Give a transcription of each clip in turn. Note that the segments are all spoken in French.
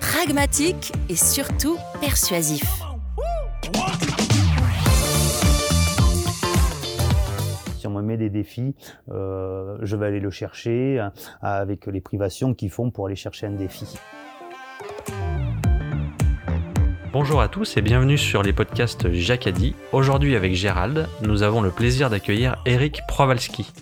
pragmatique et surtout persuasif. Si on me met des défis, euh, je vais aller le chercher euh, avec les privations qu'ils font pour aller chercher un défi. Bonjour à tous et bienvenue sur les podcasts Jacadi. Aujourd'hui avec Gérald, nous avons le plaisir d'accueillir Eric Prowalski,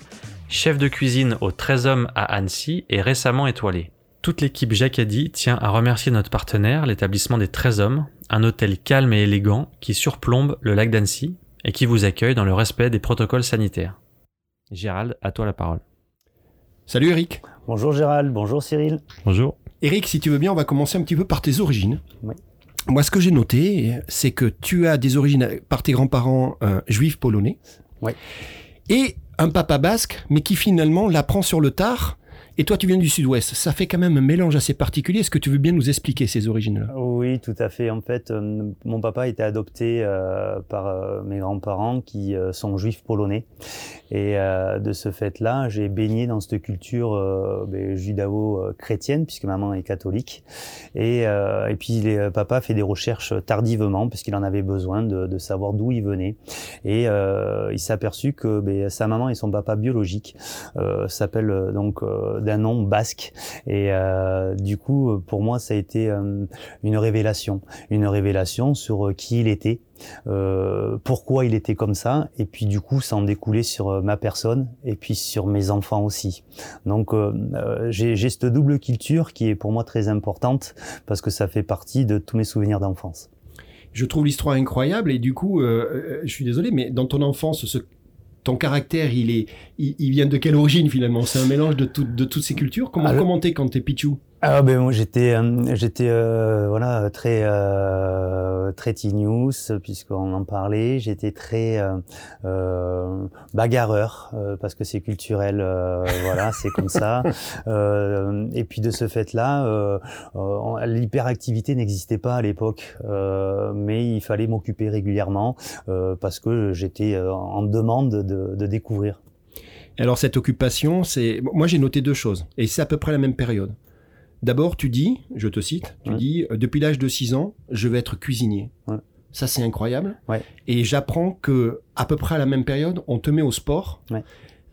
chef de cuisine au 13 Hommes à Annecy et récemment étoilé. Toute l'équipe Jacadi tient à remercier notre partenaire, l'établissement des 13 Hommes, un hôtel calme et élégant qui surplombe le lac d'Annecy et qui vous accueille dans le respect des protocoles sanitaires. Gérald, à toi la parole. Salut Eric. Bonjour Gérald, bonjour Cyril. Bonjour. Eric, si tu veux bien, on va commencer un petit peu par tes origines. Oui. Moi, ce que j'ai noté, c'est que tu as des origines par tes grands-parents euh, juifs polonais. Ouais. Et un papa basque, mais qui finalement l'apprend sur le tard. Et toi, tu viens du sud-ouest. Ça fait quand même un mélange assez particulier. Est-ce que tu veux bien nous expliquer ces origines-là? Oui, tout à fait. En fait, euh, mon papa été adopté euh, par euh, mes grands-parents qui sont juifs polonais. Et de ce fait-là, j'ai baigné dans cette culture ben, judao-chrétienne, puisque maman est catholique. Et, puis, les, papa fait des recherches tardivement, puisqu'il en avait besoin de, savoir d'où il venait. Et il s'est aperçu que ben, sa maman et son papa biologique s'appellent donc d'un nom basque. Et euh, du coup, pour moi, ça a été euh, une révélation, une révélation sur euh, qui il était, pourquoi il était comme ça, et puis du coup, ça en découlait sur ma personne et puis sur mes enfants aussi. Donc, j'ai cette double culture qui est pour moi très importante parce que ça fait partie de tous mes souvenirs d'enfance. Je trouve l'histoire incroyable et du coup, je suis désolé, mais dans ton enfance, ce, ton caractère, il est, il, il vient de quelle origine finalement? C'est un mélange de, tout- de toutes ces cultures? Comment Alors- commenter quand t'es pichou? Ah ben moi j'étais euh, j'étais euh, voilà très euh, très news puisqu'on en parlait. J'étais très euh, euh, bagarreur euh, parce que c'est culturel euh, voilà c'est comme ça. Euh, et puis de ce fait là l'hyperactivité n'existait pas à l'époque euh, mais il fallait m'occuper régulièrement euh, parce que j'étais en demande de, de découvrir. Alors cette occupation, c'est moi j'ai noté deux choses et c'est à peu près la même période. D'abord, tu dis, je te cite, tu Ouais. dis euh, depuis l'âge de 6 ans, je vais être cuisinier. Ouais. Ça c'est incroyable. Ouais. Et j'apprends que à peu près à la même période, on te met au sport.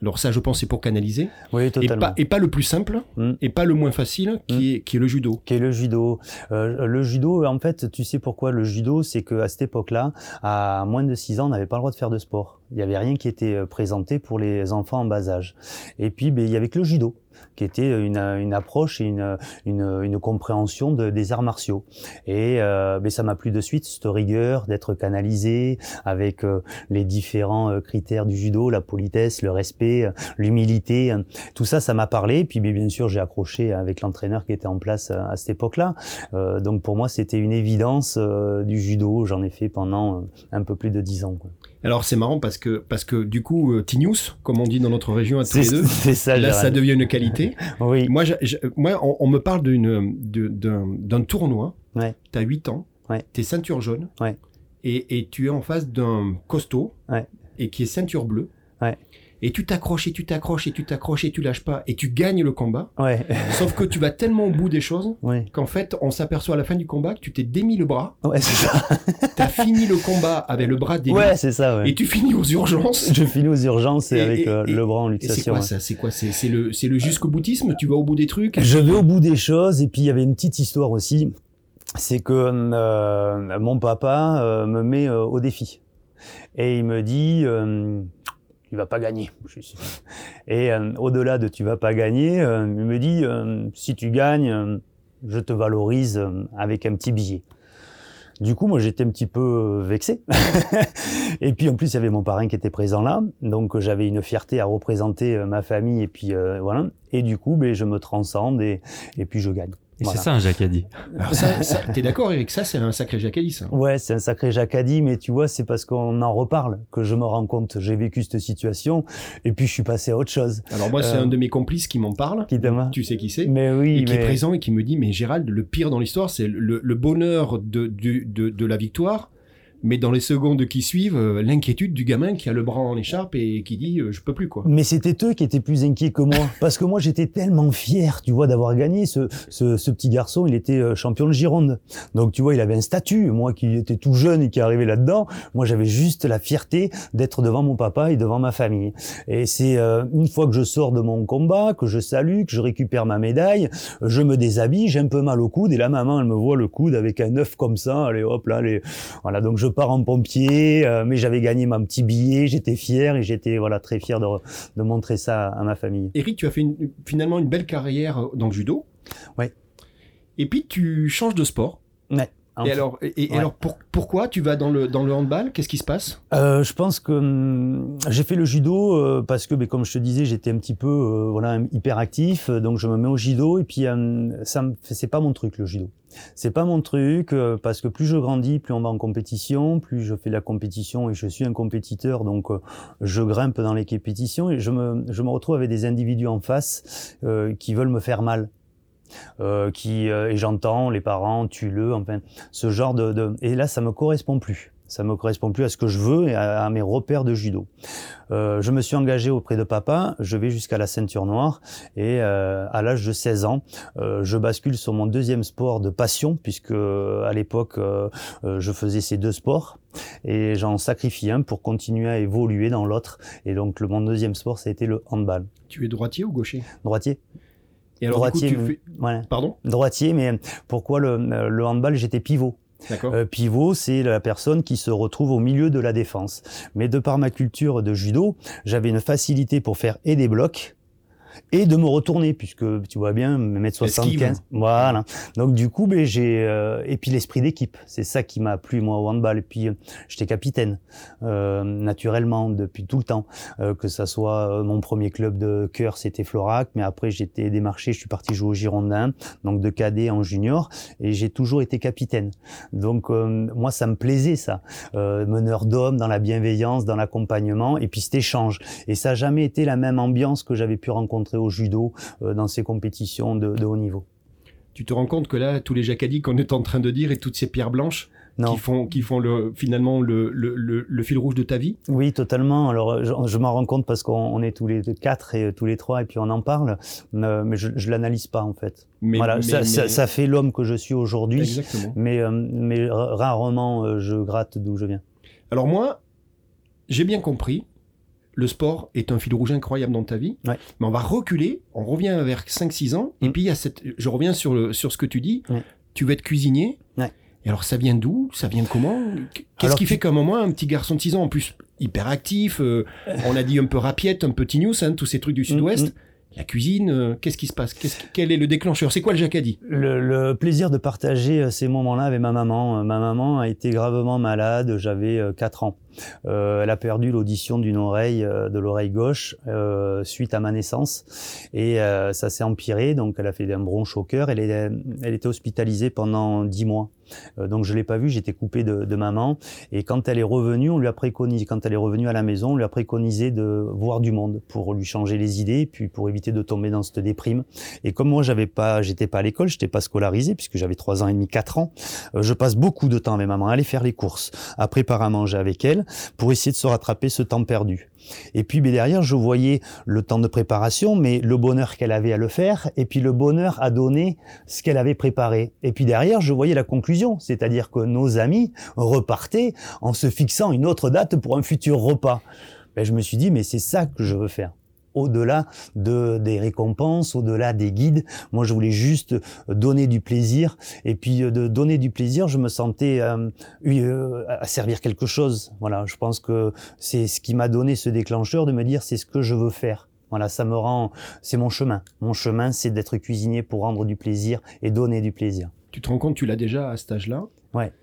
Alors ça, je pense, c'est pour canaliser. oui Et pas, et pas le plus simple, Mm. et pas le moins facile, qui, est, qui est le judo. qui est le judo. Euh, le judo, en fait, tu sais pourquoi le judo, c'est qu'à cette époque-là, à moins de 6 ans, on n'avait pas le droit de faire de sport. Il n'y avait rien qui était euh, présenté pour les enfants en bas âge. Et puis, ben, il y avait que le judo qui était une, une approche et une, une, une compréhension de, des arts martiaux. Et euh, ben, ça m'a plu de suite, cette rigueur d'être canalisé avec euh, les différents euh, critères du judo, la politesse, le respect, euh, l'humilité. Tout ça, ça m'a parlé. Puis bien sûr, j'ai accroché avec l'entraîneur qui était en place à cette époque-là. Euh, donc pour moi, c'était une évidence du judo. J'en ai fait pendant un peu plus de 10 ans. quoi. Alors c'est marrant parce que, parce que du coup, Tinius, comme on dit dans notre région à tous les deux, ça, là ça devient une qualité. Oui, Moi, on, on me parle d'un tournoi. Ouais. Tu as 8 ans. Ouais. Tu es ceinture jaune. Ouais. Et, et tu es en face d'un costaud. Ouais. Et qui est ceinture bleue. Et tu t'accroches et tu t'accroches et tu t'accroches et tu lâches pas. Et tu gagnes le combat. ouais, Sauf que tu vas tellement au bout des choses ouais, qu'en fait, on s'aperçoit à la fin du combat que tu t'es démis le bras. ouais, c'est ça. Tu as fini le combat avec le bras démis. Ouais, c'est ça. Ouais. Et tu finis aux urgences. Je finis aux urgences et, Et- avec et- euh, et- le bras en Et c'est luxation. quoi ouais. ça C'est quoi? C'est le, c'est le jusqu'au boutisme? Tu vas au bout des trucs? Je vais au bout des choses et puis il y avait une petite histoire aussi, c'est que euh, mon papa euh, me met au défi. Et il me dit, tu pas gagner. Et euh, au-delà de tu vas pas gagner, euh, il me dit, euh, si tu gagnes, je te valorise avec un petit billet. Du coup, moi, j'étais un petit peu vexé. et puis, en plus, il y avait mon parrain qui était présent là. Donc, j'avais une fierté à représenter ma famille. Et puis, voilà. Et du coup, ben, je me transcende et, et puis je gagne. Et Voilà. c'est ça un Jacadi. Alors ça, ça t'es d'accord Eric? Ça, c'est un sacré jacadi, ça. Ouais, c'est un sacré jacadi, mais tu vois, c'est parce qu'on en reparle que je me rends compte. J'ai vécu cette situation et puis je suis passé à autre chose. Alors moi, c'est Euh, un de mes complices qui m'en parle. Qui t'aime Tu sais qui c'est Mais oui, et qui mais... est présent et qui me dit mais Gérald le pire dans l'histoire c'est le, le bonheur de, du- de, de la victoire mais dans les secondes qui suivent euh, l'inquiétude du gamin qui a le bras en écharpe et qui dit euh, je peux plus quoi Mais c'était eux qui étaient plus inquiets que moi, parce que moi j'étais tellement fier, tu vois, d'avoir gagné. Ce, ce, ce petit garçon, il était euh, champion de Gironde, donc tu vois, il avait un statut. Moi qui étais tout jeune et qui arrivais là-dedans, moi j'avais juste la fierté d'être devant mon papa et devant ma famille. Et c'est euh, une fois que je sors de mon combat, que je salue, que je récupère ma médaille, je me déshabille, j'ai un peu mal au coude et la maman elle me voit le coude avec un œuf comme ça, allez hop là, allez, voilà donc je pars en pompier, euh, mais j'avais gagné mon petit billet, j'étais fier et j'étais voilà très fier de, de montrer ça à ma famille. Eric tu as fait une- finalement une belle carrière euh, dans le judo Ouais. et puis tu changes de sport Ouais. Et alors et, et Ouais. alors pour- pourquoi tu vas dans le dans le handball? Qu'est-ce qui se passe? Euh, je pense que hum, j'ai fait le judo euh, parce que, ben, comme je te disais, j'étais un petit peu euh, voilà hyper actif, euh, donc je me mets au judo et puis hum, ça c'est pas mon truc le judo. C'est pas mon truc euh, parce que plus je grandis, plus on va en compétition, plus je fais de la compétition et je suis un compétiteur, donc euh, je grimpe dans les compétitions et je me je me retrouve avec des individus en face euh, qui veulent me faire mal. Euh, qui euh, et j'entends les parents tue-le enfin ce genre de, de et là ça me correspond plus ça me correspond plus à ce que je veux et à, à mes repères de judo. Euh, je me suis engagé auprès de papa, je vais jusqu'à la ceinture noire et euh, à l'âge de 16 ans, euh, je bascule sur mon deuxième sport de passion puisque euh, à l'époque je faisais ces deux sports et j'en sacrifie un pour continuer à évoluer dans l'autre et donc le, mon deuxième sport ça a été le handball. tu es droitier ou gaucher? Droitier. Et alors Droitier. du coup, tu mais- fais voilà. pardon? Droitier mais pourquoi le, le handball j'étais pivot? Euh, pivot, c'est la personne qui se retrouve au milieu de la défense. Mais de par ma culture de judo, j'avais une facilité pour faire et des blocs et de me retourner puisque tu vois bien mètre 75 Esquive. voilà. Donc du coup ben j'ai euh, et puis l'esprit d'équipe c'est ça qui m'a plu moi au handball. Et puis euh, j'étais capitaine euh, naturellement depuis tout le temps. Euh, que ça soit euh, mon premier club de cœur c'était Florac mais après j'étais démarché je suis parti jouer au Girondin donc de cadet en junior et j'ai toujours été capitaine. Donc euh, moi ça me plaisait ça. Euh, meneur d'hommes dans la bienveillance dans l'accompagnement et puis cet échange. Et ça n'a jamais été la même ambiance que j'avais pu rencontrer au judo euh, dans ces compétitions de, de haut niveau tu te rends compte que là tous les jacadis qu'on est en train de dire et toutes ces pierres blanches non qui font qui font le finalement le, le, le, le fil rouge de ta vie? Oui, totalement. Alors, je, je m'en rends compte parce qu'on on est tous les quatre et euh, tous les trois et puis on en parle, euh, mais je, je l'analyse pas en fait. mais, voilà, mais- ça, ça, mais- ça fait l'homme que je suis aujourd'hui, mais mais ra- rarement je gratte d'où je viens. Alors moi, j'ai bien compris, le sport est un fil rouge incroyable dans ta vie, Ouais. mais on va reculer, on revient vers 5-6 ans, et Mm. puis il y a cette... je reviens sur, le, sur ce que tu dis, tu veux être cuisinier, Ouais. et alors ça vient d'où? Ça vient comment? Qu'est-ce qui tu- fait qu'à un moment, un petit garçon de 6 ans, en plus hyper actif, euh, on a dit un peu rapiette, un peu tignos, hein, tous ces trucs du sud-ouest, mm. la cuisine, euh, qu'est-ce qui se passe? Quel est le déclencheur? C'est quoi le jacadi? Le, le plaisir de partager euh, ces moments-là avec ma maman. Ma maman a été gravement malade, j'avais euh, 4 ans. Euh, elle a perdu l'audition d'une oreille, euh, de l'oreille gauche, euh, suite à ma naissance. Et euh, ça s'est empiré, donc elle a fait un bronche au cœur. Elle, est, elle était hospitalisée pendant 10 mois. Euh, donc je l'ai pas vue, j'étais coupé de, de maman. Et quand elle est revenue, on lui a préconisé, quand elle est revenue à la maison, on lui a préconisé de voir du monde pour lui changer les idées, puis pour éviter de tomber dans cette déprime. Et comme moi, j'avais pas, j'étais pas à l'école, j'étais pas scolarisé puisque j'avais trois ans et demi, quatre ans. euh, je passe beaucoup de temps avec maman à aller faire les courses, à préparer à manger avec elle, pour essayer de se rattraper ce temps perdu. Et puis ben, derrière, je voyais le temps de préparation, mais le bonheur qu'elle avait à le faire, et puis le bonheur à donner ce qu'elle avait préparé. Et puis derrière, je voyais la conclusion, c'est-à-dire que nos amis repartaient en se fixant une autre date pour un futur repas. Ben, je me suis dit, mais c'est ça que je veux faire. Au-delà de, des récompenses, au-delà des guides. Moi, je voulais juste donner du plaisir. Et puis, de donner du plaisir, je me sentais à servir quelque chose. Voilà, je pense que c'est ce qui m'a donné ce déclencheur de me dire c'est ce que je veux faire. Voilà, ça me rend, c'est mon chemin. Mon chemin, c'est d'être cuisinier pour rendre du plaisir et donner du plaisir. Tu te rends compte, tu l'as déjà à cet âge-là? Ouais.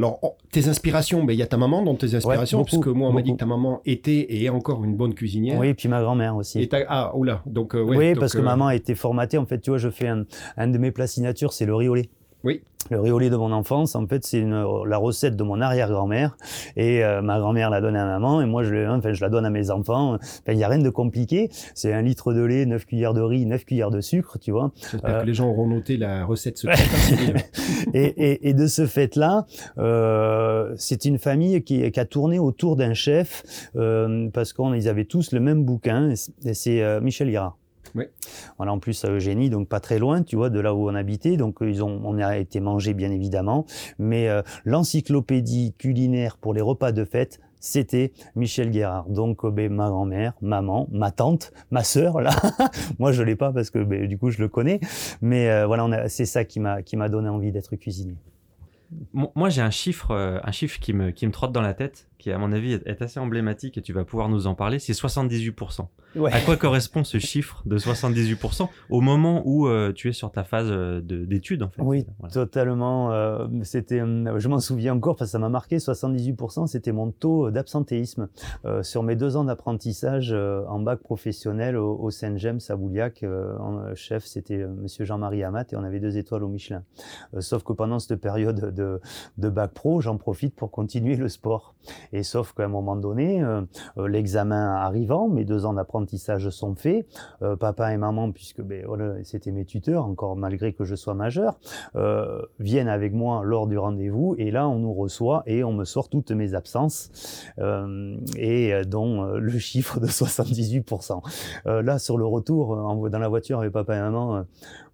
Alors, oh, tes inspirations, ben, il y a ta maman dans tes inspirations, parce que moi, on m'a dit que ta maman était et est encore une bonne cuisinière. Oui, et puis ma grand-mère aussi. Et ah, oula, donc, euh, Oui, parce que euh, maman a été formatée. En fait, tu vois, je fais un, un de mes plats signatures, c'est le riz au lait. Oui. Le riz de mon enfance, en fait, c'est la recette de mon arrière-grand-mère. Et euh, ma grand-mère l'a donné à maman, et moi, je, enfin, je la donne à mes enfants. Il n'y a rien de compliqué. C'est un litre de lait, 9 cuillères de riz, 9 cuillères de sucre, tu vois. J'espère que euh, les gens auront noté la recette et, et, et, de ce fait-là, euh, c'est une famille qui, qui, a tourné autour d'un chef, parce qu'ils avaient tous le même bouquin, et c'est Michel Girard. Oui. En plus à Eugénie, donc pas très loin, tu vois, de là où on habitait. Donc ils ont, on a été mangé bien évidemment, mais euh, l'encyclopédie culinaire pour les repas de fête, c'était Michel Guérard. Donc euh, ben, ma grand-mère, maman, ma tante, ma sœur là. Moi je l'ai pas parce que ben, du coup je le connais, mais euh, voilà, c'est ça qui m'a qui m'a donné envie d'être cuisinier. Moi, j'ai un chiffre, un chiffre qui me, qui me trotte dans la tête qui à mon avis est, assez emblématique et tu vas pouvoir nous en parler, c'est 78%. À quoi correspond ce chiffre de 78% au moment où euh, tu es sur ta phase euh, d'études en fait? Oui, totalement. Euh, c'était, je m'en souviens encore parce que ça m'a marqué. 78%, c'était mon taux d'absentéisme sur mes deux ans d'apprentissage en bac professionnel au, Saint-James à Bouliac. en chef, c'était Monsieur Jean-Marie Amat et on avait deux étoiles au Michelin. sauf que pendant cette période de, de bac pro, j'en profite pour continuer le sport. Et sauf qu'à un moment donné, euh, euh, l'examen arrivant, mes deux ans d'apprentissage sont faits, euh, papa et maman, puisque ben, voilà, c'était mes tuteurs, encore malgré que je sois majeur, viennent avec moi lors du rendez-vous, et là on nous reçoit et on me sort toutes mes absences, et dont le chiffre de 78%. là, sur le retour, dans la voiture avec papa et maman,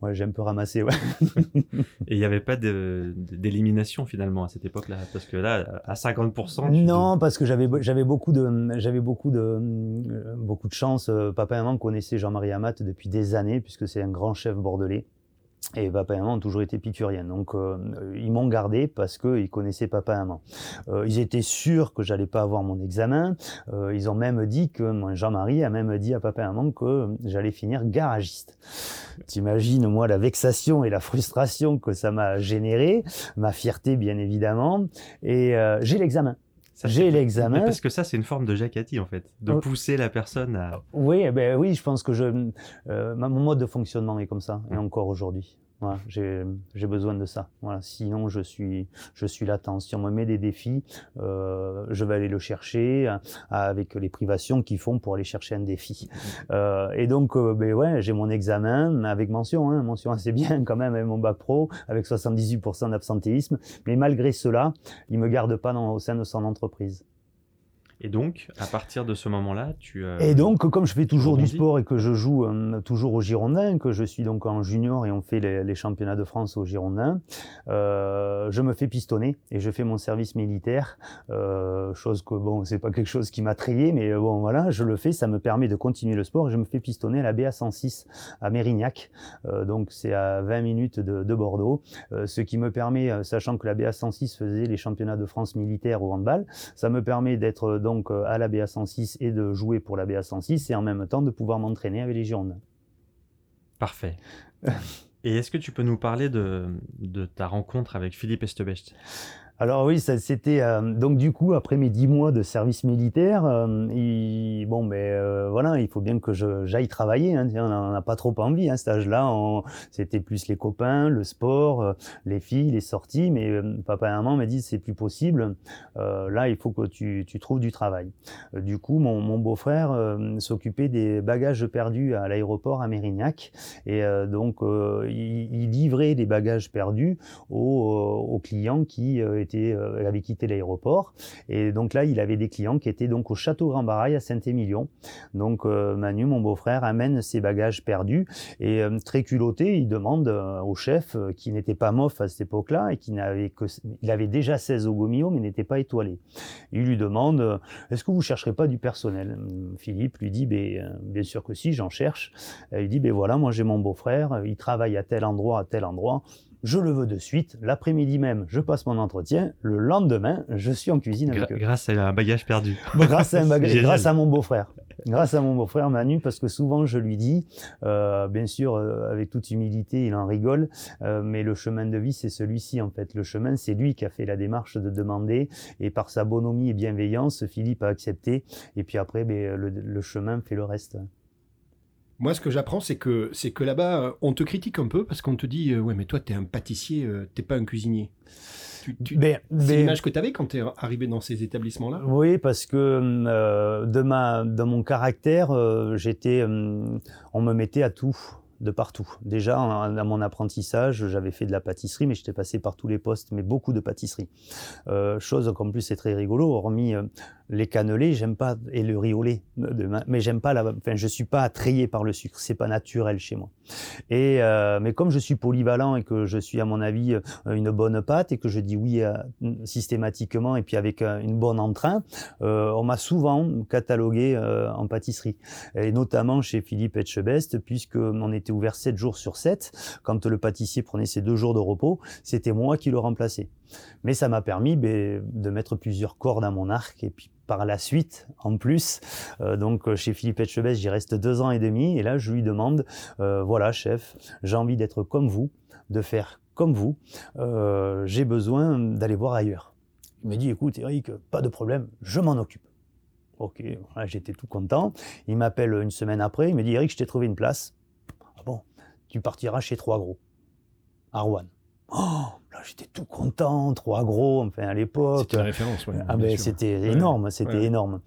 ouais, j'ai un peu ramassé. Ouais. et il n'y avait pas d'élimination finalement à cette époque-là, parce que là, à 50%. Non, parce que j'avais beaucoup de j'avais beaucoup de euh, beaucoup de chance. Euh, papa et maman connaissaient Jean-Marie Amat depuis des années puisque c'est un grand chef bordelais. Et papa et maman ont toujours été pituriens. Donc, euh, ils m'ont gardé parce qu'ils connaissaient papa et maman. ils étaient sûrs que j'allais pas avoir mon examen. ils ont même dit que, Jean-Marie a même dit à papa et maman que j'allais finir garagiste. T'imagines, moi, la vexation et la frustration que ça m'a généré, ma fierté, bien évidemment. Et j'ai l'examen. J'ai l'examen. Parce que ça, c'est une forme de jacati, en fait, de oh. pousser la personne à. Oui, eh ben oui, je pense que je, euh, mon mode de fonctionnement est comme ça, et encore aujourd'hui. Voilà, j'ai besoin de ça. Voilà, sinon je suis je suis latent. Si on me met des défis, euh, je vais aller le chercher euh, avec les privations qu'ils font pour aller chercher un défi. Euh, et donc euh, ben ouais, j'ai mon examen avec mention, hein, mention assez bien quand même avec mon bac pro, avec 78% d'absentéisme. Mais malgré cela, il me garde pas dans, au sein de son entreprise. Et donc, à partir de ce moment-là, tu. Euh, et donc, comme je fais toujours du sport et que je joue euh, toujours au Girondin, que je suis donc en junior et on fait les, championnats de France au Girondin, euh, je me fais pistonner et je fais mon service militaire. Euh, chose que, bon, c'est pas quelque chose qui m'a trayé, mais bon, voilà, je le fais. Ça me permet de continuer le sport. Je me fais pistonner à la BA 106 à Mérignac. donc, c'est à 20 minutes de, de Bordeaux. ce qui me permet, sachant que la BA 106 faisait les championnats de France militaires au handball, ça me permet d'être donc euh, à la BA 106 et de jouer pour la BA 106 et en même temps de pouvoir m'entraîner avec les Girondins. Parfait. et est-ce que tu peux nous parler de, de ta rencontre avec Philippe Estebecht alors oui, c'était euh, donc du coup après mes dix mois de service militaire, euh, il, bon ben euh, voilà, il faut bien que j'aille travailler. Hein, on n'en a pas trop envie. Hein, cet âge-là, c'était plus les copains, le sport, les filles, les sorties. Mais papa et maman m'a dit c'est plus possible. là, il faut que tu, tu trouves du travail. du coup, mon, mon beau-frère s'occupait des bagages perdus à l'aéroport à Mérignac et donc il, il, livrait les bagages perdus aux, aux clients qui était, avait quitté l'aéroport. Et donc là, il avait des clients qui étaient donc au Château Grand Barail à Saint-Émilion. Donc Manu, mon beau-frère, amène ses bagages perdus et très culotté, il demande au chef qui n'était pas mof à cette époque-là et qui n'avait que, il avait déjà 16 au Gomio mais n'était pas étoilé. Il lui demande, est-ce que vous chercherez pas du personnel? Philippe lui dit, ben, bien sûr que si, j'en cherche. Il dit, ben voilà, moi j'ai mon beau-frère, il travaille à tel endroit, à tel endroit je le veux de suite. L'après-midi même, je passe mon entretien. Le lendemain, je suis en cuisine avec eux. Grâce à un bagage perdu. grâce à un bagage, grâce à mon beau-frère. Grâce à mon beau-frère Manu, parce que souvent je lui dis, euh, bien sûr, euh, avec toute humilité, il en rigole, euh, mais le chemin de vie, c'est celui-ci en fait. Le chemin, c'est lui qui a fait la démarche de demander, et par sa bonhomie et bienveillance, Philippe a accepté. Et puis après, ben, le chemin fait le reste. Moi, ce que j'apprends, c'est que, c'est que là-bas, euh, on te critique un peu parce qu'on te dit, euh, ouais, mais toi, t'es un pâtissier, euh, t'es pas un cuisinier. Ben, c'est ben l'image que tu avais quand tu es arrivé dans ces établissements-là? Oui, parce que de, ma, de mon caractère, j'étais, on me mettait à tout de partout. Déjà, dans mon apprentissage, j'avais fait de la pâtisserie, mais j'étais passé par tous les postes, mais beaucoup de pâtisserie. chose qu'en plus c'est très rigolo, hormis les cannelés, j'aime pas et le riz au lait, mais j'aime pas enfin je suis pas attrayé par le sucre, c'est pas naturel chez moi. Et euh, mais comme je suis polyvalent et que je suis à mon avis euh, une bonne pâte et que je dis oui euh, systématiquement et puis avec une bonne entrain, on m'a souvent catalogué en pâtisserie et notamment chez Philippe Etchebest puisque on était ouvert 7 jours sur 7 quand le pâtissier prenait ses deux jours de repos, c'était moi qui le remplaçais. Mais ça m'a permis ben, de mettre plusieurs cordes à mon arc et puis par la suite, en plus, euh, donc chez Philippe Etchebest, j'y reste deux ans et demi, et là je lui demande, euh, voilà chef, j'ai envie d'être comme vous, de faire comme vous, euh, j'ai besoin d'aller voir ailleurs. Il me dit, écoute Eric, pas de problème, je m'en occupe. Ok, j'étais tout content. Il m'appelle une semaine après, il me dit, Eric, je t'ai trouvé une place. Tu partiras chez Trois Gros, à Rouen. Oh, j'étais tout content, trois gros, enfin à l'époque. C'était la référence, ouais. Ah ben c'était énorme, c'était énorme.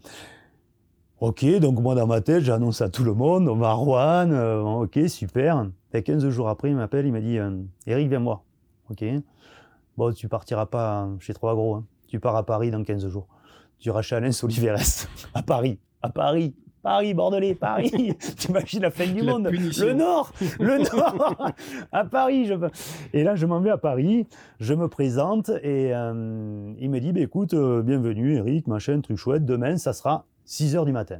Ok, donc moi dans ma tête, j'annonce à tout le monde, on va à Rouen, euh, ok, super. Et 15 jours après, il m'appelle, il m'a dit, euh, Eric, viens-moi. Ok. Bon, tu partiras pas chez Trois Gros, hein. tu pars à Paris dans 15 jours. Tu iras chez Alain Soliveres, à Paris. À Paris. Paris, Bordelais, Paris. T'imagines la fin du monde. Le Nord, le Nord. à Paris, je Et là, je m'en vais à Paris. Je me présente et euh, il me dit, bah, écoute, euh, bienvenue, Eric, machin, truc chouette. Demain, ça sera 6 heures du matin.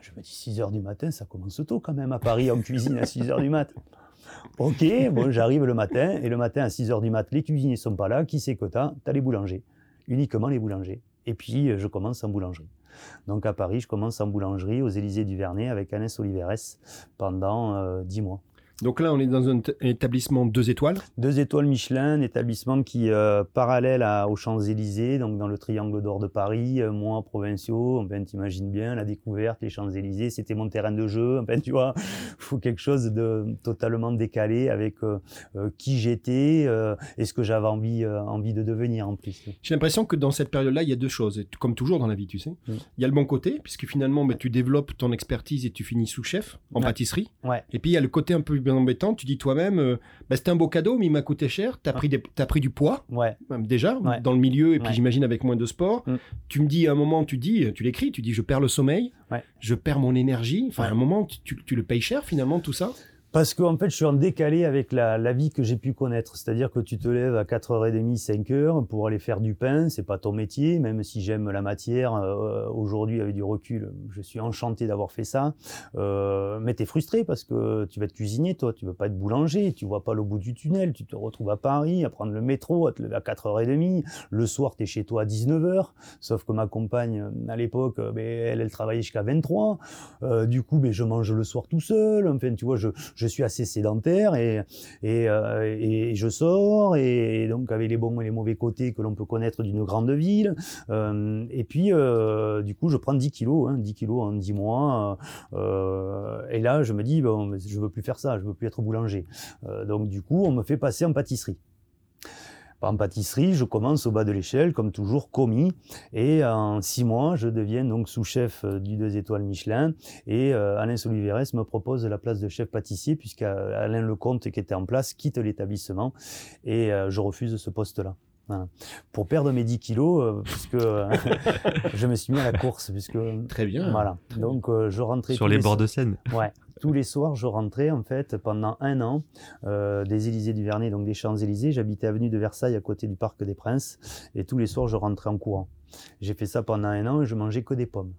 je me dis 6 heures du matin, ça commence tôt quand même à Paris en cuisine à 6 heures du matin. Ok, bon, j'arrive le matin et le matin à 6 heures du matin, les cuisiniers sont pas là. Qui c'est que t'as? T'as les boulangers. Uniquement les boulangers. Et puis, je commence en boulangerie. Donc à Paris, je commence en boulangerie aux Élysées du Vernet avec Agnès Oliveres pendant euh, dix mois. Donc là, on est dans un, établissement deux étoiles. Deux étoiles Michelin, un établissement qui euh, parallèle à, aux Champs-Élysées, donc dans le triangle d'or de Paris, euh, moi provinciaux, enfin t'imagines bien la découverte, les Champs-Élysées, c'était mon terrain de jeu, enfin tu vois, il faut quelque chose de totalement décalé avec euh, euh, qui j'étais et ce que j'avais envie envie de devenir en plus. J'ai l'impression que dans cette période-là, il y a deux choses, comme toujours dans la vie, tu sais. Il y a le bon côté, puisque finalement, bah, tu développes ton expertise et tu finis sous-chef en pâtisserie. Ouais. Et puis il y a le côté un peu embêtant, tu dis toi-même, euh, bah, c'était un beau cadeau, mais il m'a coûté cher, tu as, pris as pris du poids, ouais. déjà, dans le milieu, et puis j'imagine avec moins de sport. Mm. Tu me dis, à un moment, tu dis, tu l'écris, tu dis, je perds le sommeil, je perds mon énergie, enfin, à un moment, tu, tu le payes cher finalement, tout ça? Parce qu'en fait, je suis en décalé avec la, la vie que j'ai pu connaître. C'est-à-dire que tu te lèves à 4h30, 5h pour aller faire du pain. C'est pas ton métier, même si j'aime la matière. Euh, Aujourd'hui, avec du recul, je suis enchanté d'avoir fait ça. Euh, mais tu es frustré parce que tu vas te cuisiner, toi. Tu veux pas être boulanger. Tu vois pas le bout du tunnel. Tu te retrouves à Paris, à prendre le métro, à te lever à 4h30. Le soir, tu es chez toi à 19h. Sauf que ma compagne, à l'époque, ben, elle, elle travaillait jusqu'à 23. Euh, du coup, ben, je mange le soir tout seul. Enfin, tu vois, je je suis assez sédentaire et, et, euh, et, je sors et donc avec les bons et les mauvais côtés que l'on peut connaître d'une grande ville. Euh, et puis, euh, du coup, je prends 10 kilos, hein, 10 kilos en 10 mois. Et là, je me dis, bon, je veux plus faire ça, je veux plus être boulanger. Donc, du coup, on me fait passer en pâtisserie. En pâtisserie, je commence au bas de l'échelle, comme toujours, commis. Et en six mois, je deviens donc sous-chef euh, du deux étoiles Michelin. Et euh, Alain Soliveres me propose la place de chef pâtissier, puisqu'Alain Lecomte, qui était en place, quitte l'établissement. Et euh, je refuse ce poste-là. Pour perdre mes 10 kilos, puisque je me suis mis à la course. Puisque, Très bien. Voilà. Donc, je rentrais. Sur les bords de Seine. Ouais. Tous les soirs, je rentrais en fait pendant un an des Élysées du Vernet, donc des Champs-Élysées. J'habitais avenue de Versailles à côté du Parc des Princes. Et tous les soirs, je rentrais en courant. J'ai fait ça pendant un an et je mangeais que des pommes.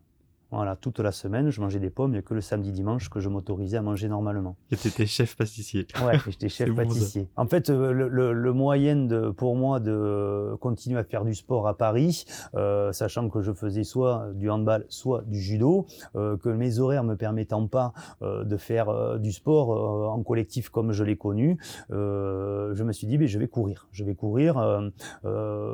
Voilà, toute la semaine, je mangeais des pommes, il n'y a que le samedi dimanche que je m'autorisais à manger normalement. Et tu étais chef pâtissier. Ouais, j'étais chef pâtissier. en fait, euh, le, moyen de, pour moi de continuer à faire du sport à Paris, euh, sachant que je faisais soit du handball, soit du judo, euh, que mes horaires me permettant pas de faire du sport en collectif comme je l'ai connu, je me suis dit, ben, je vais courir. Je vais courir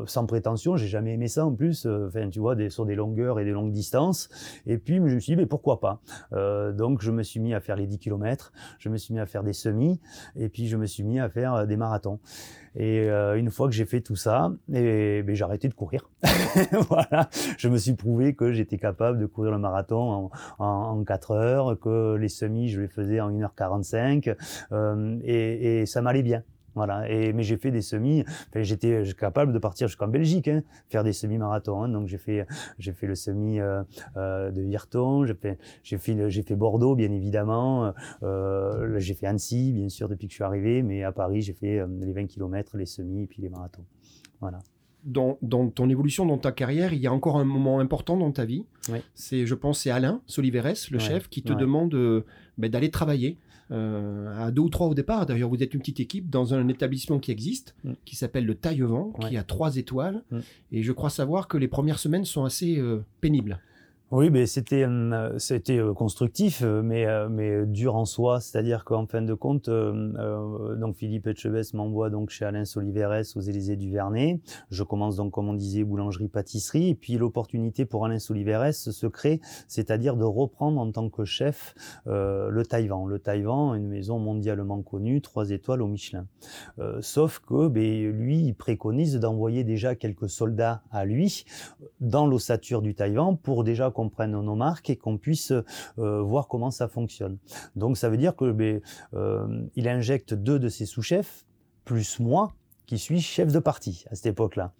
sans prétention, j'ai jamais aimé ça en plus, enfin, tu vois, des, sur des longueurs et des longues distances. Et puis, je me suis dit, mais pourquoi pas? Euh, Donc, je me suis mis à faire les 10 km, je me suis mis à faire des semis, et puis je me suis mis à faire euh, des marathons. Et euh, une fois que j'ai fait tout ça, ben, j'ai arrêté de courir. voilà, je me suis prouvé que j'étais capable de courir le marathon en, en, 4 heures, que les semis, je les faisais en 1h45, et, et ça m'allait bien. Voilà. Et, mais j'ai fait des semis. j'étais capable de partir jusqu'en Belgique, hein, faire des semi-marathons. Hein. Donc j'ai fait, j'ai fait le semi euh, euh, de Virton. J'ai fait, j'ai fait, j'ai fait Bordeaux, bien évidemment. Euh, j'ai fait Annecy, bien sûr, depuis que je suis arrivé. Mais à Paris, j'ai fait les 20 km, les semis et puis les marathons. Voilà. Dans, dans, ton évolution, dans ta carrière, il y a encore un moment important dans ta vie. C'est, je pense, c'est Alain Soliveres, le chef, qui te demande ben, d'aller travailler euh, à deux ou trois au départ. D'ailleurs, vous êtes une petite équipe dans un établissement qui existe, mm. qui s'appelle le Taillevent, qui a trois étoiles. Mm. Et je crois savoir que les premières semaines sont assez euh, pénibles. Oui, mais c'était euh, c'était euh, constructif, euh, mais mais dur en soi. C'est-à-dire qu'en fin de compte, donc Philippe Etchebest m'envoie donc chez Alain Soliveres aux Élysées du Vernet. Je commence donc comme on disait boulangerie pâtisserie, et puis l'opportunité pour Alain Soliveres se crée, c'est-à-dire de reprendre en tant que chef le Taïwan. Le Taïwan, une maison mondialement connue, trois étoiles au Michelin. sauf que ben, lui, il préconise d'envoyer déjà quelques soldats à lui dans l'ossature du Taïwan pour déjà qu'on prenne nos marques et qu'on puisse euh, voir comment ça fonctionne. Donc ça veut dire que ben, euh, il injecte deux de ses sous-chefs plus moi qui suis chef de parti à cette époque-là.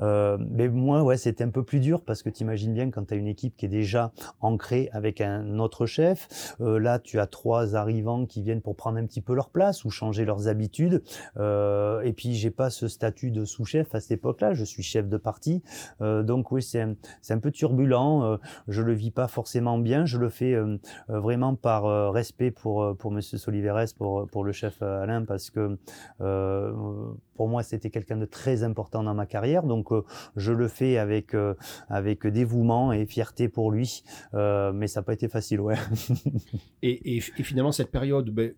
Euh, mais moi, ouais, c'était un peu plus dur parce que tu imagines bien quand tu as une équipe qui est déjà ancrée avec un autre chef, euh, là tu as trois arrivants qui viennent pour prendre un petit peu leur place ou changer leurs habitudes. Euh, et puis j'ai pas ce statut de sous-chef à cette époque-là, je suis chef de parti. Euh, donc oui, c'est un, un, peu turbulent, euh, je le vis pas forcément bien, je le fais euh, vraiment par respect pour, pour Monsieur Soliveres, pour, pour le chef Alain, parce que pour moi c'était quelqu'un de très important dans ma carrière. Donc je le fais avec euh, avec dévouement et fierté pour lui, euh, mais ça n'a pas été facile, ouais. et, finalement cette période, ben,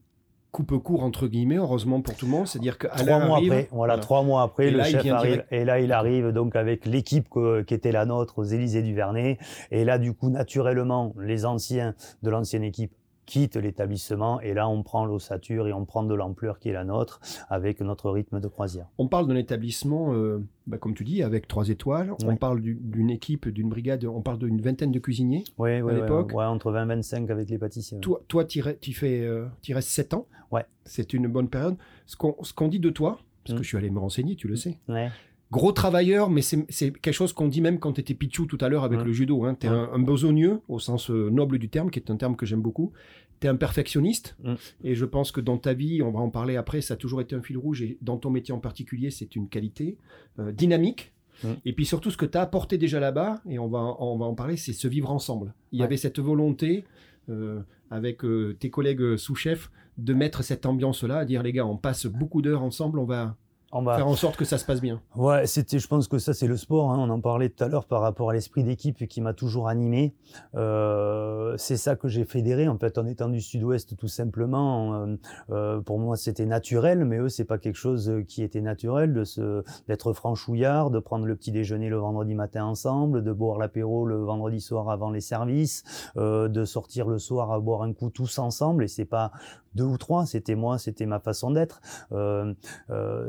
coupe court entre guillemets, heureusement pour tout le monde, c'est-à-dire que trois mois après, voilà, trois mois après, le chef arrive, et là il arrive donc avec l'équipe qui était la nôtre aux Élysées du Vernet, et là du coup naturellement les anciens de l'ancienne équipe quitte l'établissement et là on prend l'ossature et on prend de l'ampleur qui est la nôtre avec notre rythme de croisière. On parle d'un établissement, euh, bah, comme tu dis, avec trois étoiles. On parle d'une équipe, d'une brigade, on parle d'une vingtaine de cuisiniers oui, à l'époque. Ouais, entre 20 et 25 avec les pâtissiers. Toi, toi tu fais, euh, restes 7 ans. Ouais. C'est une bonne période. Ce qu'on dit de toi, parce que mm. je suis allé me renseigner, tu le sais. Ouais gros travailleur, mais c'est quelque chose qu'on dit même quand tu étais Pichou tout à l'heure avec le judo. Hein. Tu es un, besogneux, au sens euh, noble du terme, qui est un terme que j'aime beaucoup. Tu es un perfectionniste, mm. et je pense que dans ta vie, on va en parler après, ça a toujours été un fil rouge, et dans ton métier en particulier, c'est une qualité euh, dynamique. Mm. Et puis surtout, ce que tu as apporté déjà là-bas, et on va, on va en parler, c'est se vivre ensemble. Il y avait cette volonté, euh, avec tes collègues sous-chefs, de mettre cette ambiance-là, à dire les gars, on passe beaucoup d'heures ensemble, on va, faire en sorte que ça se passe bien. Ouais, c'était, je pense que ça c'est le sport. Hein. on en parlait tout à l'heure par rapport à l'esprit d'équipe qui m'a toujours animé. Euh, c'est ça que j'ai fédéré en fait en étant du Sud-Ouest tout simplement. Euh, euh, pour moi c'était naturel, mais eux c'est pas quelque chose qui était naturel de se d'être franchouillard, de prendre le petit déjeuner le vendredi matin ensemble, de boire l'apéro le vendredi soir avant les services, de sortir le soir à boire un coup tous ensemble. Et c'est pas deux ou trois, c'était moi, c'était ma façon d'être.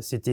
c'était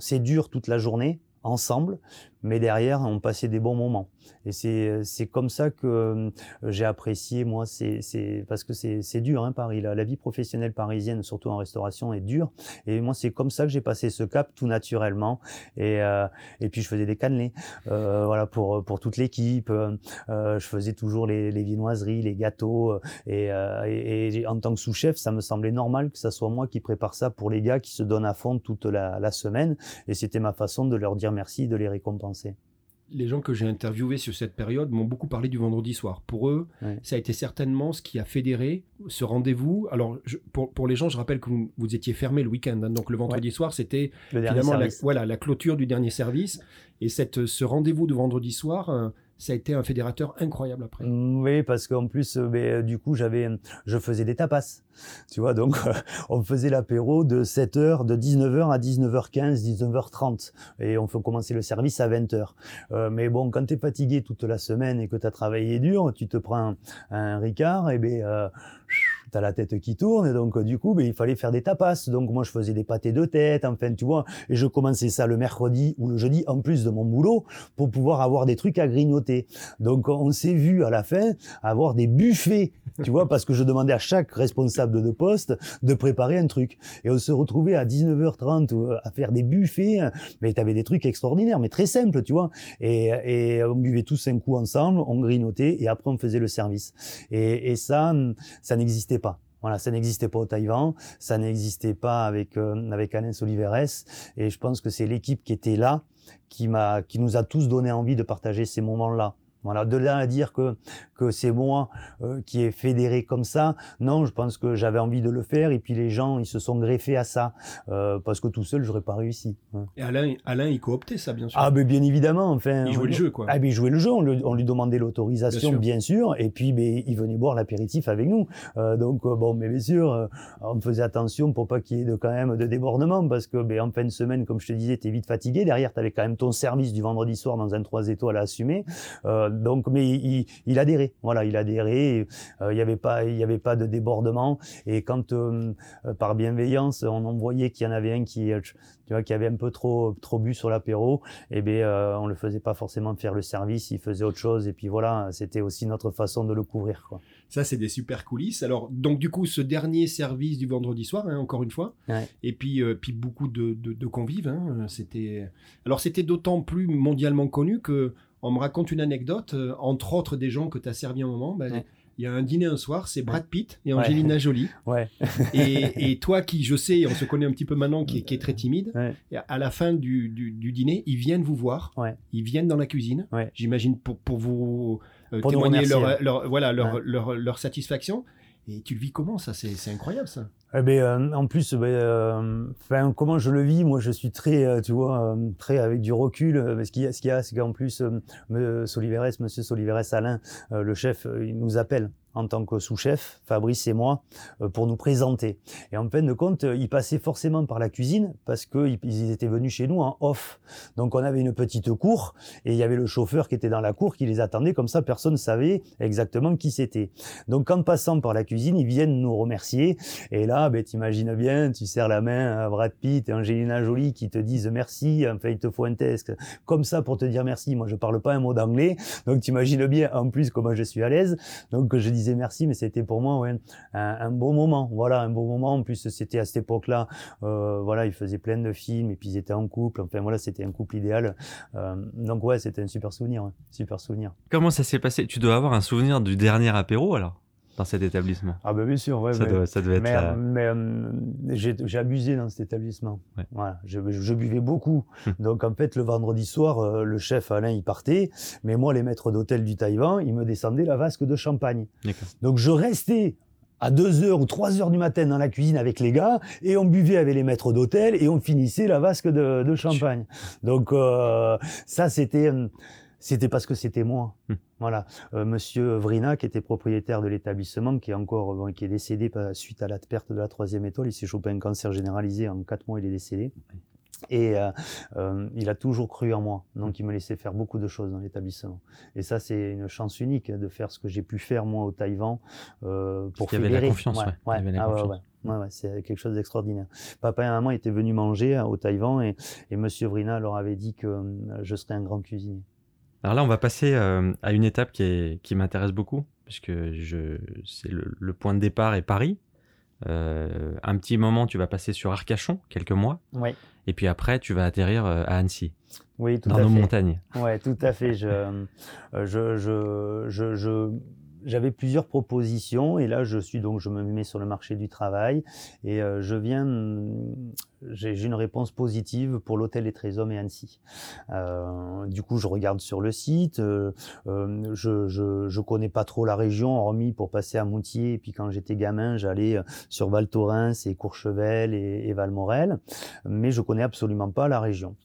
c'est dur toute la journée ensemble, mais derrière, on passait des bons moments. Et c'est, comme ça que euh, j'ai apprécié, moi, c'est, parce que c'est, dur, hein, Paris. La, vie professionnelle parisienne, surtout en restauration, est dure. Et moi, c'est comme ça que j'ai passé ce cap tout naturellement. Et, euh, et puis, je faisais des cannelés, euh, voilà, pour, pour toute l'équipe. Euh, je faisais toujours les, les viennoiseries, les gâteaux. Et, et, et, en tant que sous-chef, ça me semblait normal que ça soit moi qui prépare ça pour les gars qui se donnent à fond toute la, la semaine. Et c'était ma façon de leur dire merci, de les récompenser les gens que j'ai interviewés sur cette période m'ont beaucoup parlé du vendredi soir. Pour eux, ça a été certainement ce qui a fédéré ce rendez-vous. Alors, pour, les gens, je rappelle que vous, étiez fermé le week-end. Hein. donc, le vendredi soir, c'était finalement la, voilà, la clôture du dernier service. Et cette, ce rendez-vous de vendredi soir, euh, ça a été un fédérateur incroyable après. Mm, oui, parce qu'en plus, euh, euh, du coup, j'avais, je faisais des tapas. Tu vois, donc on faisait l'apéro de 7h, de 19h à 19h15, 19h30. Et on fait commencer le service à 20h. Euh, mais bon, quand tu es fatigué toute la semaine et que tu as travaillé dur, tu te prends un, Ricard, et ben t'as la tête qui tourne, donc du coup, ben, il fallait faire des tapas. Donc moi, je faisais des pâtés de tête, enfin, tu vois, et je commençais ça le mercredi ou le jeudi, en plus de mon boulot, pour pouvoir avoir des trucs à grignoter. Donc on s'est vu à la fin avoir des buffets, tu vois, parce que je demandais à chaque responsable de poste de préparer un truc. Et on se retrouvait à 19h30 euh, à faire des buffets, mais tu avais des trucs extraordinaires, mais très simples, tu vois. Et, et on buvait tous un coup ensemble, on grignotait, et après on faisait le service. Et, et ça, ça n'existait. Voilà, ça n'existait pas au Taïwan, ça n'existait pas avec euh, avec Alain Soliveres, et je pense que c'est l'équipe qui était là qui m'a qui nous a tous donné envie de partager ces moments-là. Voilà, de là à dire que que c'est moi euh, qui ai fédéré comme ça, non, je pense que j'avais envie de le faire et puis les gens ils se sont greffés à ça euh, parce que tout seul j'aurais pas réussi. Hein. Et Alain, Alain il cooptait ça bien sûr. Ah ben bien évidemment, enfin. Il jouait le jeu quoi. Ah ben il jouait le jeu, on, lui demandait l'autorisation bien, sûr, et puis ben, il venait boire l'apéritif avec nous. Euh, donc bon, mais bien sûr, on faisait attention pour pas qu'il y ait de, quand même de débordement parce que ben, en fin de semaine, comme je te disais, t'es vite fatigué. Derrière, tu avais quand même ton service du vendredi soir dans un 3 étoiles à assumer. Donc mais il, il adhérait voilà, il a adhéré. Euh, il n'y avait pas, il y avait pas de débordement. Et quand euh, euh, par bienveillance, on en voyait qu'il y en avait un qui, tu vois, qui avait un peu trop, trop bu sur l'apéro, eh bien, on le faisait pas forcément faire le service, il faisait autre chose. Et puis voilà, c'était aussi notre façon de le couvrir. Quoi. Ça, c'est des super coulisses. Alors, donc du coup, ce dernier service du vendredi soir, hein, encore une fois, et puis, puis beaucoup de, de, convives. Hein, c'était, alors c'était d'autant plus mondialement connu que on me raconte une anecdote, euh, entre autres des gens que tu as servi un moment. Ben, il y a un dîner un soir, c'est Brad Pitt et Angelina Jolie. Ouais. et, toi qui, je sais, on se connaît un petit peu maintenant, qui, est très timide, à la fin du, dîner, ils viennent vous voir, ils viennent dans la cuisine, j'imagine pour, pour vous euh, témoigner leur, voilà, leur, leur, satisfaction. Et tu le vis comment ça? C'est incroyable ça. Eh ben, euh, en plus, ben, euh, comment je le vis? Moi, je suis très, euh, tu vois, très avec du recul. Ce qu'il y a, c'est qu'en plus, Soliveres, Monsieur Soliveres Alain, le chef, il nous appelle en tant que sous-chef, Fabrice et moi, euh, pour nous présenter. Et en fin de compte, euh, ils passaient forcément par la cuisine parce qu'ils étaient venus chez nous en off. Donc on avait une petite cour et il y avait le chauffeur qui était dans la cour qui les attendait. Comme ça, personne ne savait exactement qui c'était. Donc en passant par la cuisine, ils viennent nous remercier. Et là, ben, t'imagines bien, tu serres la main à Brad Pitt et Angelina Jolie qui te disent merci. Enfin, il te faut un comme ça pour te dire merci. Moi, je parle pas un mot d'anglais. Donc t'imagines bien en plus comment je suis à l'aise. Donc je disais merci, mais c'était pour moi ouais, un, beau moment. Voilà, un beau moment. En plus, c'était à cette époque-là, euh, voilà, ils faisaient plein de films et puis ils étaient en couple. Enfin voilà, c'était un couple idéal. Euh, donc ouais, c'était un super souvenir, super souvenir. Comment ça s'est passé? Tu dois avoir un souvenir du dernier apéro alors? Dans cet établissement Ah ben bien sûr, ouais. Ça, doit, ça devait être. Mais, mais euh, j'ai abusé dans cet établissement. Voilà, je, je, buvais beaucoup. Hum. Donc en fait, le vendredi soir, euh, le chef Alain il partait, mais moi, les maîtres d'hôtel du Taïwan, ils me descendaient la vasque de champagne. Donc je restais à 2 heures ou 3 heures du matin dans la cuisine avec les gars et on buvait avec les maîtres d'hôtel et on finissait la vasque de, de champagne. Donc euh, ça c'était c'était parce que c'était moi. Hum. Voilà, euh, Monsieur Vrina, qui était propriétaire de l'établissement, qui est encore, qui est décédé suite à la perte de la troisième étoile, il s'est chopé un cancer généralisé en quatre mois, il est décédé. Et euh, euh, il a toujours cru en moi, donc il me laissait faire beaucoup de choses dans l'établissement. Et ça, c'est une chance unique de faire ce que j'ai pu faire moi au Taïwan euh, pour fédérer. la confiance, ouais. ouais. la ah, confiance. Ouais, ouais, c'est quelque chose d'extraordinaire. Papa et maman étaient venus manger hein, au Taïwan et, et Monsieur Vrina leur avait dit que je serais un grand cuisinier. Alors là, on va passer euh, à une étape qui, qui m'intéresse beaucoup, puisque je, c'est le, point de départ est Paris. Euh, un petit moment, tu vas passer sur Arcachon, quelques mois. Oui. Et puis après, tu vas atterrir à Annecy. Oui, tout dans à nos fait. montagnes. Oui, tout à fait. Je, je, je, je, je j'avais plusieurs propositions et là je suis donc je me mets sur le marché du travail et euh, je viens j'ai une réponse positive pour l'hôtel Les Trésors et Annecy. Euh, du coup, je regarde sur le site. Euh, euh, je, je, je connais pas trop la région, hormis pour passer à Moutier. Et puis quand j'étais gamin, j'allais sur Val Thorens et Courchevel et, et Valmorel, mais je connais absolument pas la région.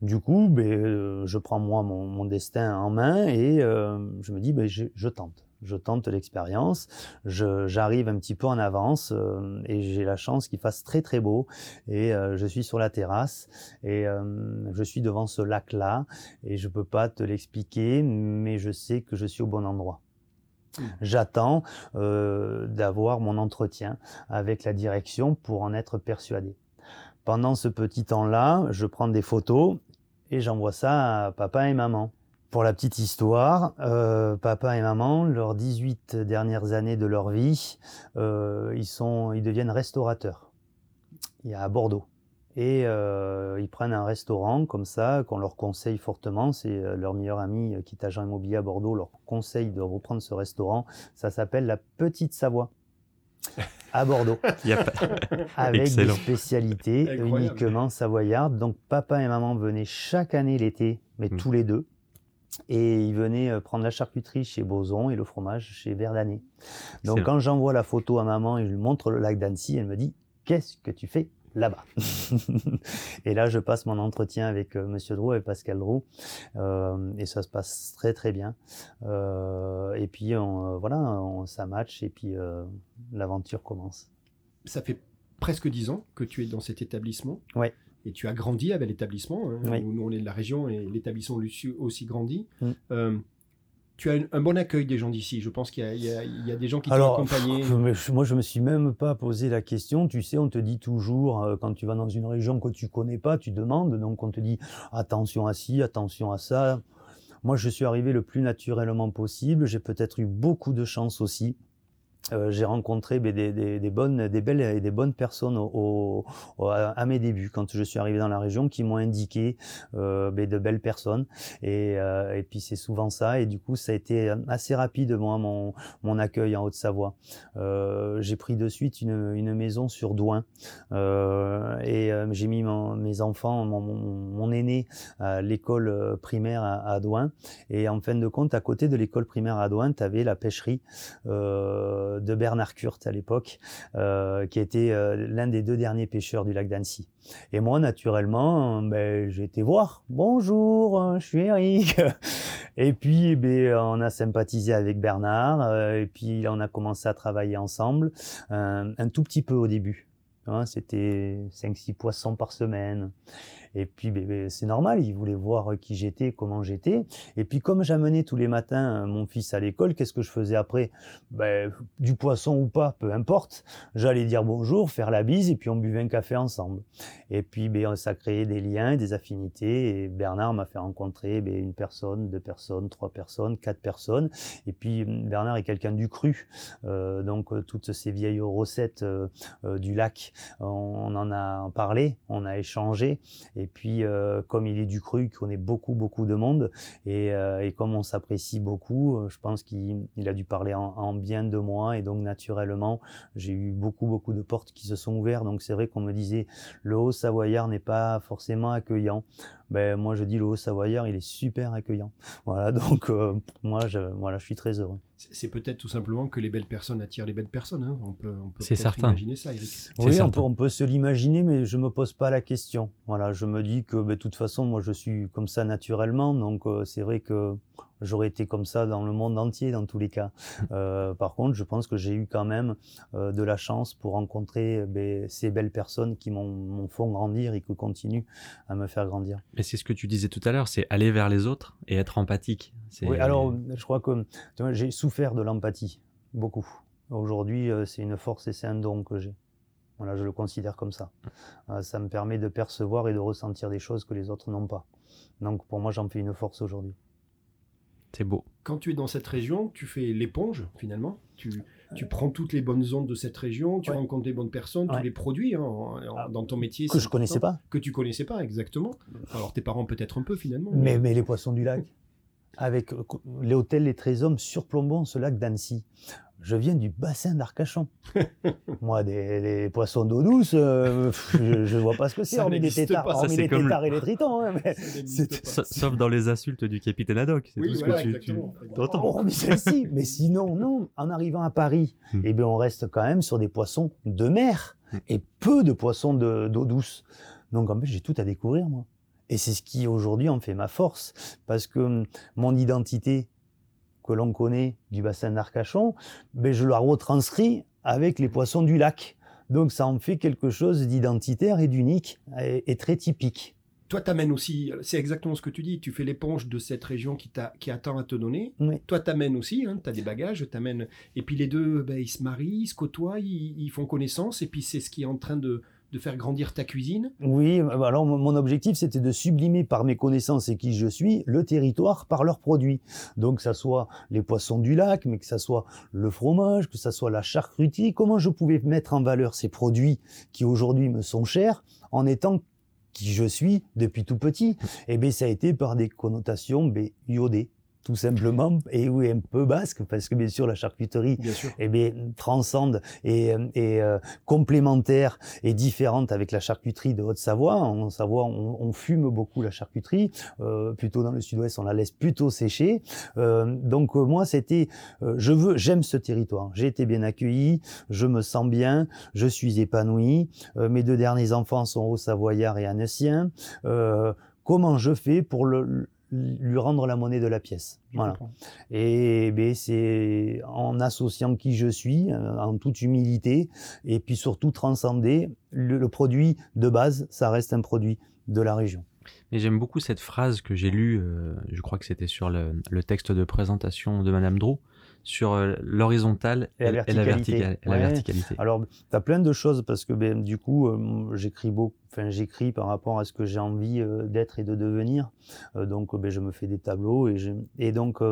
Du coup, ben, euh, je prends moi mon, mon, destin en main et euh, je me dis, ben, je, je tente je tente l'expérience, j'arrive un petit peu en avance euh, et j'ai la chance qu'il fasse très très beau et euh, je suis sur la terrasse et euh, je suis devant ce lac là et je peux pas te l'expliquer mais je sais que je suis au bon endroit. Mmh. J'attends d'avoir mon entretien avec la direction pour en être persuadé. Pendant ce petit temps-là, je prends des photos et j'envoie ça à papa et maman. Pour la petite histoire, euh, papa et maman, leurs 18 dernières années de leur vie, euh, ils, sont, ils deviennent restaurateurs. Il y a à Bordeaux. Et euh, ils prennent un restaurant comme ça, qu'on leur conseille fortement. C'est euh, leur meilleur ami qui est agent immobilier à Bordeaux, leur conseille de reprendre ce restaurant. Ça s'appelle la Petite Savoie à Bordeaux. Avec Excellent. des spécialités Incroyable. uniquement savoyardes. Donc papa et maman venaient chaque année l'été, mais Mm. tous les deux. Et ils venaient euh, prendre la charcuterie chez Boson et le fromage chez Verdanet. Donc quand j'envoie la photo à maman et je lui montre le lac d'Annecy, elle me dit Qu'est-ce que tu fais là-bas? Et là, je passe mon entretien avec euh, Monsieur Drou et Pascal Drou. Euh, et ça se passe très très bien. Euh, et puis on, euh, voilà, on, ça match et puis euh, l'aventure commence. Ça fait presque dix ans que tu es dans cet établissement. Ouais. Et tu as grandi avec l'établissement. hein. Oui. Nous, on est de la région et l'établissement aussi grandi. Mm. Euh, tu as un, un bon accueil des gens d'ici. Je pense qu'il y, a- y y des gens qui t'ont accompagné. moi, je me suis même pas posé la question. Tu sais, on te dit toujours, euh, quand tu vas dans une région que tu connais pas, tu demandes. Donc, on te dit attention à ci, attention à ça. Moi, je suis arrivé le plus naturellement possible. J'ai peut-être eu beaucoup de chance aussi. Euh, j'ai rencontré ben, des, des, des bonnes, des belles et des bonnes personnes au, au- à mes débuts quand je suis arrivé dans la région qui m'ont indiqué euh, ben, de belles personnes. Et, euh, et puis c'est souvent ça. Et du coup ça a été assez rapide moi mon, mon accueil en Haute-Savoie. Euh, j'ai pris de suite une, une maison sur Douin. Euh, et euh, j'ai mis mes enfants, mon, mon, aîné à l'école euh, primaire à, à Douin. Et en fin de compte à côté de l'école primaire à Douin tu avais la pêcherie. Euh, de Bernard Kurt à l'époque euh, qui était euh, l'un des deux derniers pêcheurs du lac d'Annecy. Et moi naturellement ben, j'ai été voir. Bonjour, euh, je suis Eric. Et puis, eh ben, on a sympathisé avec Bernard, euh, et puis on a commencé à travailler ensemble, un tout petit peu au début. Hein, C'était 5-6 poissons par semaine. Et puis, ben, ben, c'est normal, il voulait voir qui j'étais, comment j'étais. Et puis, comme j'amenais tous les matins euh, mon fils à l'école, qu'est-ce que je faisais après? Ben, Du poisson ou pas, peu importe. J'allais dire bonjour, faire la bise, et puis on buvait un café ensemble. Et puis, ben, ça créait des liens, des affinités. Et Bernard m'a fait rencontrer une personne, deux personnes, trois personnes, quatre personnes. Et puis, Bernard est quelqu'un du cru. Euh, donc, euh, toutes ces vieilles recettes du lac, on en a parlé, on a échangé. Et puis, euh, comme il est du cru, il connaît beaucoup, beaucoup de monde. Et, euh, et comme on s'apprécie beaucoup, euh, je pense qu'il il a dû parler en, en bien de moi. Et donc, naturellement, j'ai eu beaucoup, beaucoup de portes qui se sont ouvertes. Donc, c'est vrai qu'on me disait, le Haut-Savoyard n'est pas forcément accueillant. Ben, moi, je dis le Haut-Savoyard, il est super accueillant. Voilà, donc, moi, je, voilà, je suis très heureux. C'est peut-être tout simplement que les belles personnes attirent les belles personnes. hein. On peut, on peut C'est peut-être certain. imaginer ça, Eric. Oui, on peut, on peut se l'imaginer, mais je me pose pas la question. Voilà, je me dis que, ben, de toute façon, moi, je suis comme ça naturellement, donc euh, c'est vrai que j'aurais été comme ça dans le monde entier, dans tous les cas. Euh, par contre, je pense que j'ai eu quand même euh, de la chance pour rencontrer ben, ces belles personnes qui m'ont font grandir et qui continuent à me faire grandir. Mais c'est ce que tu disais tout à l'heure, c'est aller vers les autres et être empathique. Oui, alors je crois que j'ai souffert de l'empathie, beaucoup. Aujourd'hui, euh, c'est une force et c'est un don que j'ai. Voilà, je le considère comme ça. Euh, ça me permet de percevoir et de ressentir des choses que les autres n'ont pas. Donc pour moi, j'en fais une force aujourd'hui. C'est beau. Quand tu es dans cette région, tu fais l'éponge finalement. Tu, tu prends toutes les bonnes ondes de cette région, tu rencontres les bonnes personnes, tu les produits hein, ah. dans ton métier. Que je connaissais pas. Que tu connaissais pas, exactement. Alors tes parents peut-être un peu finalement. Mais, mais les poissons du lac. Avec euh, les hôtels Les Trésors surplombant ce lac d'Annecy. Je viens du bassin d'Arcachon. Moi, des, les poissons d'eau douce, euh, je, ne vois pas ce que c'est, hormis des tétards, hormis les tétards et les tritons. Hein, Sauf dans les insultes du capitaine Haddock. C'est tout ce que tu, tu Oh, mais celle-ci. mais sinon, non. En arrivant à Paris, hmm. eh bien, on reste quand même sur des poissons de mer hmm. et peu de poissons d'eau douce. Donc, en fait, j'ai tout à découvrir, moi. Et c'est ce qui aujourd'hui en fait ma force, parce que hum, mon identité, que l'on connaît du bassin d'Arcachon, ben je la retranscris avec les poissons du lac. Donc ça en fait quelque chose d'identitaire et d'unique et, très typique. Toi, t'amènes aussi, c'est exactement ce que tu dis, tu fais l'éponge de cette région qui, qui attend à te donner. Oui. Toi, t'amènes aussi, hein, tu as des bagages, t'amènes. Et puis les deux, ben, ils se marient, ils se côtoient, ils font connaissance, et puis c'est ce qui est en train de, de faire grandir ta cuisine Oui, alors mon objectif c'était de sublimer par mes connaissances et qui je suis le territoire par leurs produits. Donc que ça soit les poissons du lac, mais que ça soit le fromage, que ça soit la charcuterie, comment je pouvais mettre en valeur ces produits qui aujourd'hui me sont chers en étant qui je suis depuis tout petit? Eh bien ça a été par des connotations ben, iodées tout simplement, et oui, un peu basque, parce que bien sûr la charcuterie bien eh bien, transcende et, et euh, complémentaire et différente avec la charcuterie de Haute-Savoie. En Savoie, on, on, fume beaucoup la charcuterie, euh, plutôt dans le sud-ouest, on la laisse plutôt sécher. Euh, donc euh, moi, c'était, euh, je veux, j'aime ce territoire. J'ai été bien accueilli, je me sens bien, je suis épanoui. mes deux derniers enfants sont au Savoyard et Annecyens. comment je fais pour le lui rendre la monnaie de la pièce. voilà. Et ben, c'est en associant qui je suis, euh, en toute humilité, et puis surtout transcender le, produit de base, ça reste un produit de la région. Et j'aime beaucoup cette phrase que j'ai lue, euh, je crois que c'était sur le, le, texte de présentation de Madame Drou, sur euh, l'horizontale et, la verticalité. Alors, tu as plein de choses parce que ben, du coup, euh, j'écris beaucoup, enfin j'écris par rapport à ce que j'ai envie euh, d'être et de devenir. donc, ben, je me fais des tableaux et, et donc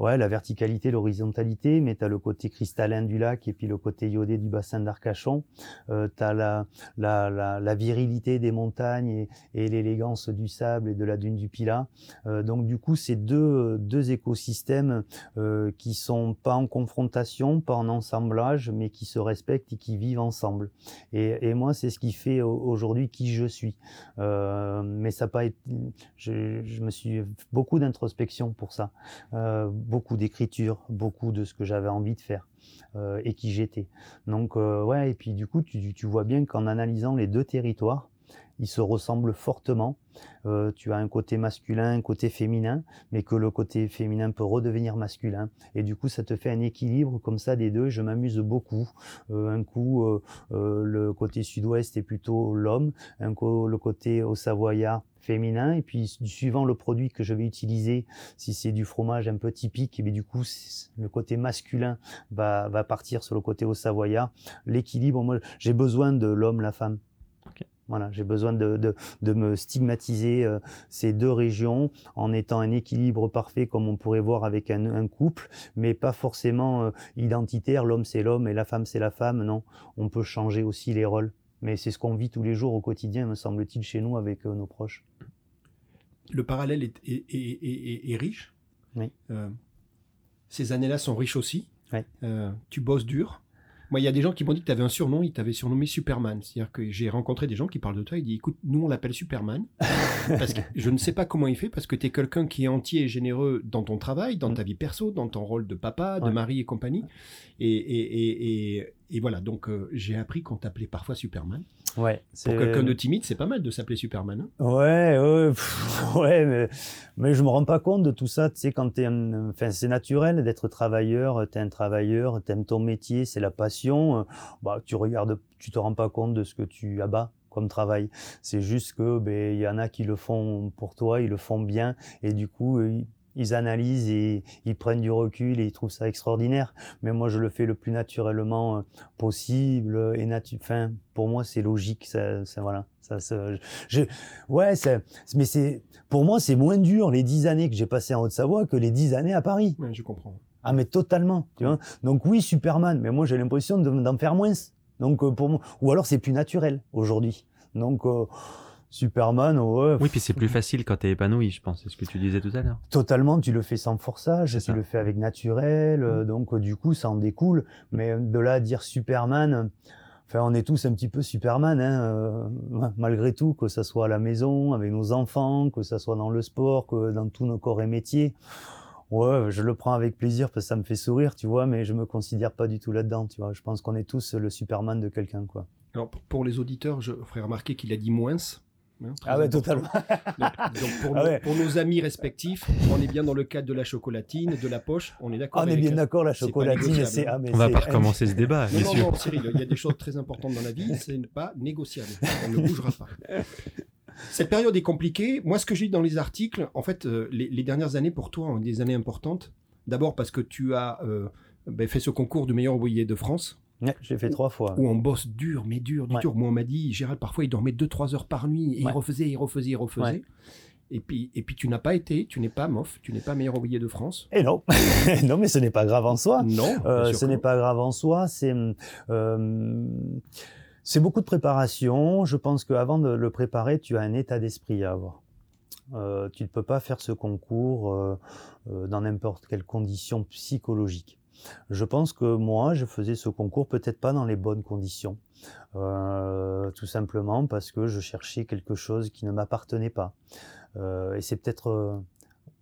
ouais, la verticalité, l'horizontalité, mais tu as le côté cristallin du lac et puis le côté iodé du bassin d'Arcachon. Euh, tu as la, la, la, virilité des montagnes et, et l'élégance du sable et de la dune du Pilat. Euh, donc du coup, c'est deux, deux écosystèmes euh, qui sont pas en confrontation, pas en ensemblage, mais qui se respectent et qui vivent ensemble. Et, et moi, c'est ce qui fait aujourd'hui qui je suis. Euh, mais ça pas été, je, je, me suis beaucoup d'introspection pour ça. Euh, beaucoup d'écriture, beaucoup de ce que j'avais envie de faire euh, et qui j'étais. Donc euh, ouais, et puis du coup, tu, vois bien qu'en analysant les deux territoires, ils se ressemblent fortement. Euh, tu as un côté masculin, un côté féminin, mais que le côté féminin peut redevenir masculin. Et du coup, ça te fait un équilibre comme ça des deux. Je m'amuse beaucoup. Euh, un coup, le côté sud-ouest est plutôt l'homme, un coup, le côté au savoyard féminin et puis suivant le produit que je vais utiliser si c'est du fromage un peu typique et bien du coup le côté masculin va, va partir sur le côté au savoyard l'équilibre moi j'ai besoin de l'homme la femme voilà, j'ai besoin de, de, de, me stigmatiser euh, ces deux régions en étant un équilibre parfait comme on pourrait voir avec un, un couple, mais pas forcément euh, identitaire. L'homme c'est l'homme et la femme c'est la femme. Non, on peut changer aussi les rôles. Mais c'est ce qu'on vit tous les jours au quotidien, me semble-t-il, chez nous avec euh, nos proches. Le parallèle est, est, est, est riche. Oui. ces années-là sont riches aussi. Oui. tu bosses dur. Moi, il y a des gens qui m'ont dit que tu avais un surnom, ils t'avaient surnommé Superman. C'est-à-dire que j'ai rencontré des gens qui parlent de toi, ils disent écoute, nous on l'appelle Superman. parce que je ne sais pas comment il fait, parce que tu es quelqu'un qui est entier et généreux dans ton travail, dans ta vie perso, dans ton rôle de papa, de mari et compagnie. Et, et, et, et voilà, donc euh, j'ai appris qu'on t'appelait parfois Superman. Ouais, Pour quelqu'un de timide, c'est pas mal de s'appeler Superman. Hein. ouais, ouais, ouais, mais, mais je me rends pas compte de tout ça. Tu sais, quand t'es, enfin, c'est naturel d'être travailleur. T'es un travailleur, t'aimes ton métier, c'est la passion. Bah, tu regardes, tu te rends pas compte de ce que tu abats comme travail. C'est juste que ben il y en a qui le font pour toi, ils le font bien et du coup ils analysent et ils prennent du recul et ils trouvent ça extraordinaire. Mais moi, je le fais le plus naturellement euh, possible et natu enfin, pour moi, c'est logique. Ça, ça, voilà. Ça, je, ouais, mais c'est, pour moi, c'est moins dur les dix années que j'ai passées en Haute-Savoie que les dix années à Paris. Ouais, je comprends. Ah, mais totalement. Tu vois Donc oui, Superman, mais moi, j'ai l'impression d'en faire moins. Donc euh, pour moi, ou alors c'est plus naturel aujourd'hui. Donc euh, Superman, ouais. Oui, puis c'est plus facile quand tu es épanoui, je pense. C'est ce que tu disais tout à l'heure. Totalement, tu le fais sans forçage, tu le fais avec naturel, euh, mm. donc euh, du coup, ça en découle. Mais de là à dire Superman, enfin, on est tous un petit peu Superman, hein, euh, malgré tout, que ça soit à la maison, avec nos enfants, que ça soit dans le sport, que dans tous nos corps et métiers. Ouais, je le prends avec plaisir parce que ça me fait sourire, tu vois, mais je me considère pas du tout là-dedans, tu vois. Je pense qu'on est tous le Superman de quelqu'un, quoi. Alors, pour les auditeurs, je ferai remarquer qu'il a dit moins. Hein, ah ouais, totalement. donc, pour, ah pour, nos amis respectifs, on est bien dans le cadre de la chocolatine, de la poche, on est d'accord. On est bien d'accord, la chocolatine, c'est. Ah, on va pas recommencer ce débat. Non, non, non, Cyril, il y a des choses très importantes dans la vie, c'est pas négociable. On ne bougera pas. Cette période est compliquée. Moi, ce que j'ai lu dans les articles, en fait, euh, les, dernières années pour toi ont des années importantes. D'abord parce que tu as euh, ben, fait ce concours du meilleur ouvrier de France j'ai fait trois fois. Où on bosse dur, mais dur, dur. Moi, on m'a dit, Gérald, parfois, il dormait 2-3 heures par nuit, et il refaisait, il refaisait, il refaisait. Et puis, et puis tu n'as pas été, tu n'es pas MOF, tu n'es pas meilleur ouvrier de France. Et non, non, mais ce n'est pas grave en soi. Non, euh, ce n'est pas grave en soi. C'est euh, c'est beaucoup de préparation. Je pense qu'avant de le préparer, tu as un état d'esprit à avoir. Euh, tu ne peux pas faire ce concours dans n'importe quelle condition psychologique. Je pense que moi, je faisais ce concours peut-être pas dans les bonnes conditions. Euh, tout simplement parce que je cherchais quelque chose qui ne m'appartenait pas. Euh, et c'est peut-être... Euh,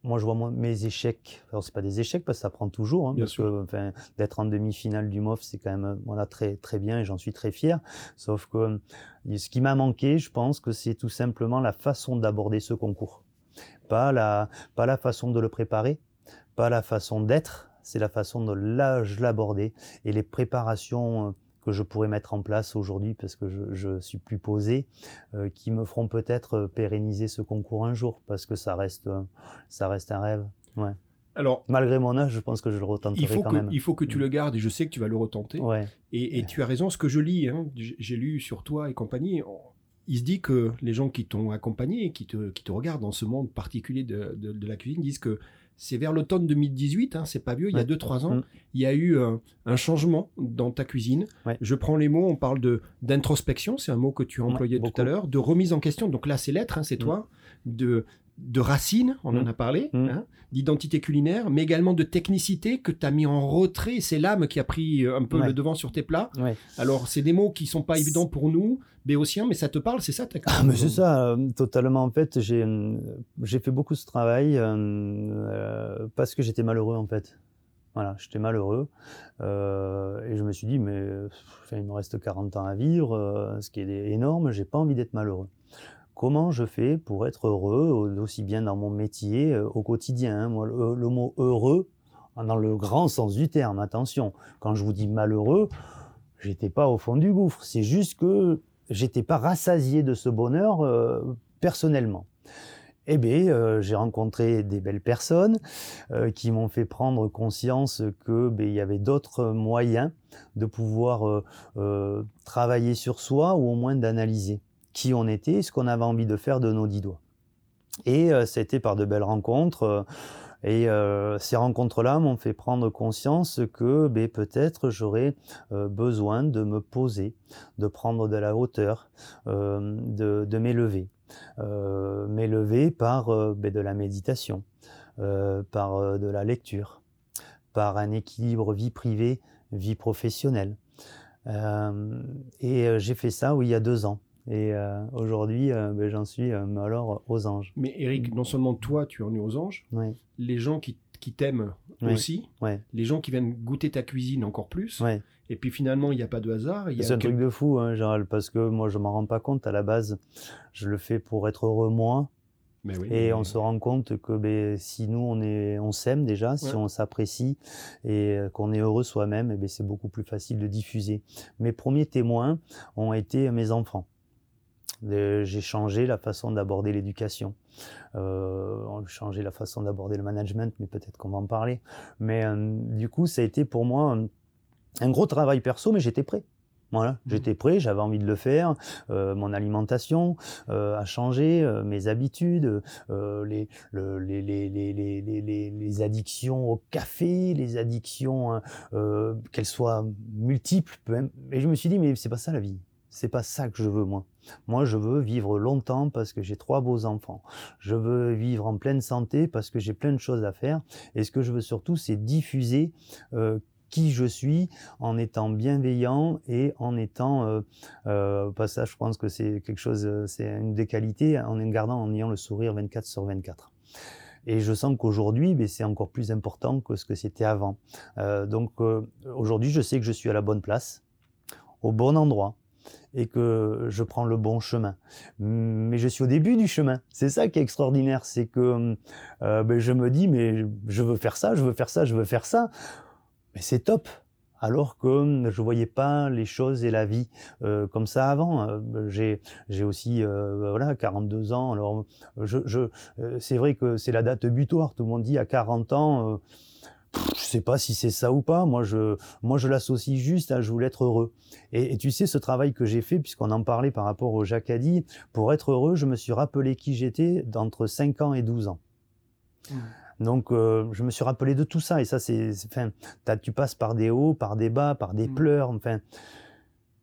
moi, je vois mes échecs. Alors, c'est pas des échecs parce que ça prend toujours. Hein, parce que, enfin, d'être en demi-finale du MOF, c'est quand même voilà très très bien et j'en suis très fier. Sauf que ce qui m'a manqué, je pense que c'est tout simplement la façon d'aborder ce concours, pas la pas la façon de le préparer, pas la façon d'être, c'est la façon dont là je l'abordais et les préparations euh, que je pourrais mettre en place aujourd'hui parce que je, suis plus posé, euh, qui me feront peut-être euh, pérenniser ce concours un jour parce que ça reste, ça reste un rêve. Ouais. Alors, malgré mon âge, je pense que je le retenterai il faut quand que, même. Il faut que tu le gardes et je sais que tu vas le retenter. Ouais. Et, tu as raison, ce que je lis, hein, j'ai lu sur toi et compagnie, il se dit que les gens qui t'ont accompagné qui te, qui te regardent dans ce monde particulier de, de la cuisine disent que c'est vers l'automne 2018, hein, c'est pas vieux, il y a 2-3 ans, mm. il y a eu un, changement dans ta cuisine. Je prends les mots, on parle de d'introspection, c'est un mot que tu as employé tout à l'heure, de remise en question, donc là c'est l'être, hein, c'est mm. toi, de, de racines, on en mm. a parlé, hein, d'identité culinaire, mais également de technicité que tu as mis en retrait. C'est l'âme qui a pris euh, un peu le devant sur tes plats. Alors, c'est des mots qui sont pas évidents pour nous, béotiens, mais ça te parle, c'est ça ta ah, mais C'est ça, euh, totalement. En fait, j'ai fait beaucoup ce travail euh, parce que j'étais malheureux, en fait. Voilà, j'étais malheureux. et je me suis dit, mais il me reste 40 ans à vivre, ce qui est énorme, j'ai pas envie d'être malheureux comment je fais pour être heureux, aussi bien dans mon métier, euh, au quotidien. Hein. Moi, le, mot heureux, dans le grand sens du terme, attention, quand je vous dis malheureux, j'étais pas au fond du gouffre. C'est juste que j'étais pas rassasié de ce bonheur euh, personnellement. Eh bien, euh, j'ai rencontré des belles personnes qui m'ont fait prendre conscience que ben, il y avait d'autres moyens de pouvoir travailler sur soi ou au moins d'analyser qui on était, ce qu'on avait envie de faire de nos dix doigts. Et euh, c'était par de belles rencontres. Euh, et euh, ces rencontres-là m'ont fait prendre conscience que ben, peut-être j'aurais besoin de me poser, de prendre de la hauteur, de, m'élever. m'élever par ben, de la méditation, par de la lecture, par un équilibre vie privée, vie professionnelle. et j'ai fait ça, il y a deux ans. Et euh, aujourd'hui, euh, ben, j'en suis euh, alors aux anges. Mais Eric, non seulement toi, tu en es aux anges, les gens qui, qui t'aiment aussi, les gens qui viennent goûter ta cuisine encore plus. Et puis finalement, il n'y a pas de hasard. C'est un truc de fou, hein, Gérald, parce que moi, je m'en rends pas compte à la base. Je le fais pour être heureux moi. Mais oui, et on se rend compte que ben, si nous on est, on s'aime déjà, si on s'apprécie et qu'on est heureux soi-même, ben, c'est beaucoup plus facile de diffuser. Mes premiers témoins ont été mes enfants. J'ai changé la façon d'aborder l'éducation, euh, changé la façon d'aborder le management, mais peut-être qu'on va en parler. Mais euh, du coup, ça a été pour moi un, un gros travail perso, mais j'étais prêt. Voilà, mmh. j'étais prêt, j'avais envie de le faire. Euh, mon alimentation euh, a changé, euh, mes habitudes, les, les, les, les, les, addictions au café, les addictions, qu'elles soient multiples. Et je me suis dit, mais c'est pas ça la vie. C'est pas ça que je veux, moi. Moi, je veux vivre longtemps parce que j'ai trois beaux enfants. Je veux vivre en pleine santé parce que j'ai plein de choses à faire. Et ce que je veux surtout, c'est diffuser qui je suis en étant bienveillant et en étant, euh, euh, ça, je pense que c'est quelque chose, euh, c'est une des qualités, en gardant, en ayant le sourire 24 sur 24. Et je sens qu'aujourd'hui, ben, c'est encore plus important que ce que c'était avant. Euh, donc aujourd'hui, je sais que je suis à la bonne place, au bon endroit, et que je prends le bon chemin. Mais je suis au début du chemin. C'est ça qui est extraordinaire, c'est que ben, je me dis, mais je veux faire ça, je veux faire ça, je veux faire ça mais c'est top alors que hum, je voyais pas les choses et la vie euh, comme ça avant. Euh, j'ai aussi euh, voilà 42 ans. Alors c'est vrai que c'est la date butoir. Tout le monde dit à 40 ans. Je sais pas si c'est ça ou pas. Moi, je, moi, je l'associe juste à je voulais être heureux. Et, tu sais, ce travail que j'ai fait, puisqu'on en parlait par rapport au Jacadi, pour être heureux, je me suis rappelé qui j'étais d'entre 5 ans et 12 ans. Mmh. Donc, euh, je me suis rappelé de tout ça. Et ça, c'est, enfin, tu passes par des hauts, par des bas, par des mmh. pleurs. Enfin,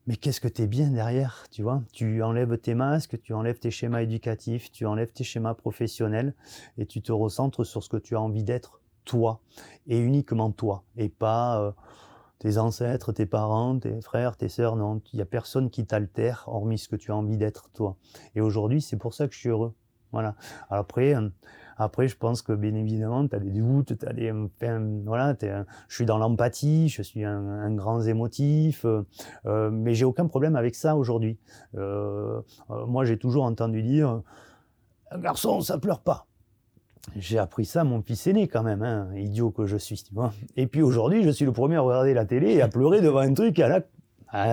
mais qu'est-ce que tu es bien derrière, tu vois? Tu enlèves tes masques, tu enlèves tes schémas éducatifs, tu enlèves tes schémas professionnels et tu te recentres sur ce que tu as envie d'être, toi, et uniquement toi, et pas euh, tes ancêtres, tes parents, tes frères, tes sœurs. Non, il y a personne qui t'altère, hormis ce que tu as envie d'être, toi. Et aujourd'hui, c'est pour ça que je suis heureux. Voilà. Après, euh, après, je pense que bien évidemment, tu as des doutes, tu as des. voilà, je suis dans l'empathie, je suis un, grand émotif, euh, euh, mais j'ai aucun problème avec ça aujourd'hui. Euh, euh moi, j'ai toujours entendu dire un garçon, ça pleure pas. J'ai appris ça mon fils aîné quand même, hein, idiot que je suis. Tu vois et puis aujourd'hui, je suis le premier à regarder la télé et à pleurer devant un truc à la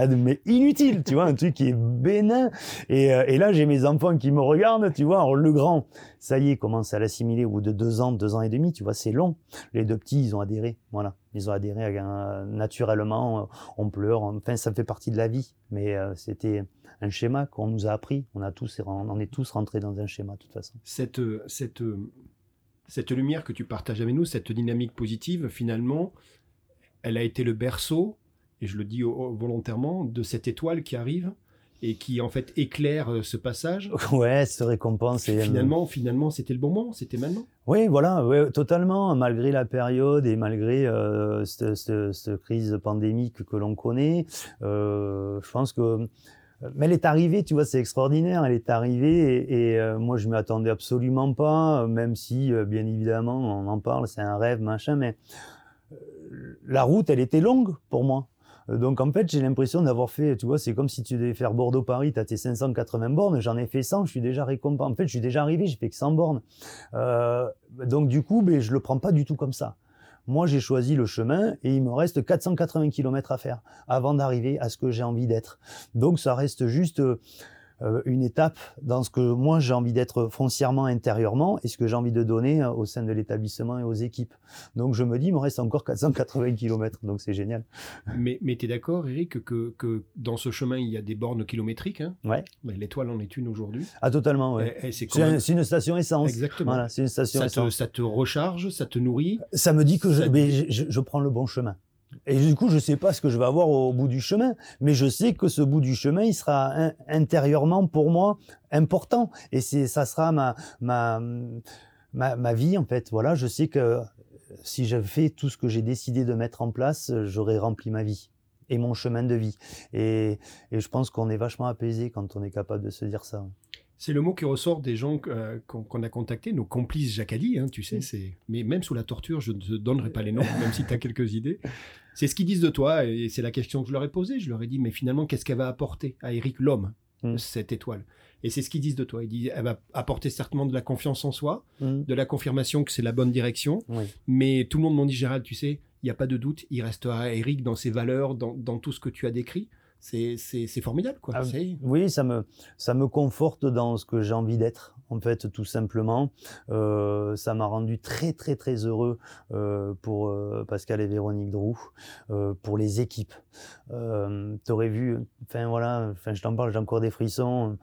mais inutile, tu vois, un truc qui est bénin. Et, euh, là, j'ai mes enfants qui me regardent, tu vois. Le grand, ça y est, commence à l'assimiler au bout de deux ans, deux ans et demi, tu vois, c'est long. Les deux petits, ils ont adhéré, voilà. Ils ont adhéré euh, naturellement, on pleure, enfin, ça fait partie de la vie. Mais euh, c'était un schéma qu'on nous a appris. On, a tous, on est tous rentrés dans un schéma, de toute façon. Cette, cette lumière que tu partages avec nous, cette dynamique positive, finalement, elle a été le berceau et je le dis volontairement, de cette étoile qui arrive et qui en fait éclaire euh, ce passage. Ouais, se récompense. Et finalement, finalement, c'était le bon moment, c'était maintenant. Oui, voilà, ouais, totalement. Malgré la période et malgré euh, cette, crise pandémique que l'on connaît, euh, je pense que mais elle est arrivée, tu vois, c'est extraordinaire. Elle est arrivée et, et moi je m'y attendais absolument pas, même si bien évidemment on en parle, c'est un rêve, machin. Mais la route, elle était longue pour moi. Euh, donc en fait, j'ai l'impression d'avoir fait, tu vois, c'est comme si tu devais faire Bordeaux-Paris, tu as tes 580 bornes, j'en ai fait 100, je suis déjà récompensé. En fait, je suis déjà arrivé, j'ai fait que 100 bornes. Euh, donc du coup, ben, je le prends pas du tout comme ça. Moi, j'ai choisi le chemin et il me reste 480 km à faire avant d'arriver à ce que j'ai envie d'être. Donc ça reste juste... Euh, une étape dans ce que moi j'ai envie d'être foncièrement intérieurement et ce que j'ai envie de donner euh, au sein de l'établissement et aux équipes. Donc je me dis, il me reste encore 480 km, donc c'est génial. Mais, mais tu es d'accord, Eric, que, que, dans ce chemin, il y a des bornes kilométriques hein? Ouais. L'étoile en est une aujourd'hui. Ah, totalement, ouais. C'est une station essence. Exactement. Voilà, c'est une station ça essence. Te, ça te recharge, ça te nourrit? Ça me dit que je, je, je prends le bon chemin. Et du coup, je sais pas ce que je vais avoir au bout du chemin, mais je sais que ce bout du chemin, il sera intérieurement pour moi important. Et c'est, ça sera ma, ma, ma, ma, vie, en fait. Voilà, je sais que si je fais tout ce que j'ai décidé de mettre en place, j'aurai rempli ma vie et mon chemin de vie. Et, et je pense qu'on est vachement apaisé quand on est capable de se dire ça. C'est le mot qui ressort des gens euh, qu'on a contactés, nos complices Jacadi, hein, tu sais. C'est Mais même sous la torture, je ne te donnerai pas les noms, même si tu as quelques idées. C'est ce qu'ils disent de toi, et c'est la question que je leur ai posée. Je leur ai dit, mais finalement, qu'est-ce qu'elle va apporter à Eric l'homme, mm. cette étoile? Et c'est ce qu'ils disent de toi. Ils disent, elle va apporter certainement de la confiance en soi, mm. de la confirmation que c'est la bonne direction. Mais tout le monde m'ont dit, Gérald, tu sais, il n'y a pas de doute, il restera Eric dans ses valeurs, dans, dans tout ce que tu as décrit c'est formidable. Quoi. Ah, oui, ça me, ça me conforte dans ce que j'ai envie d'être, en fait, tout simplement. Euh, ça m'a rendu très, très, très heureux euh, pour euh, Pascal et Véronique Drou, pour les équipes. tu aurais vu, enfin voilà, je t'en parle, j'ai encore des frissons.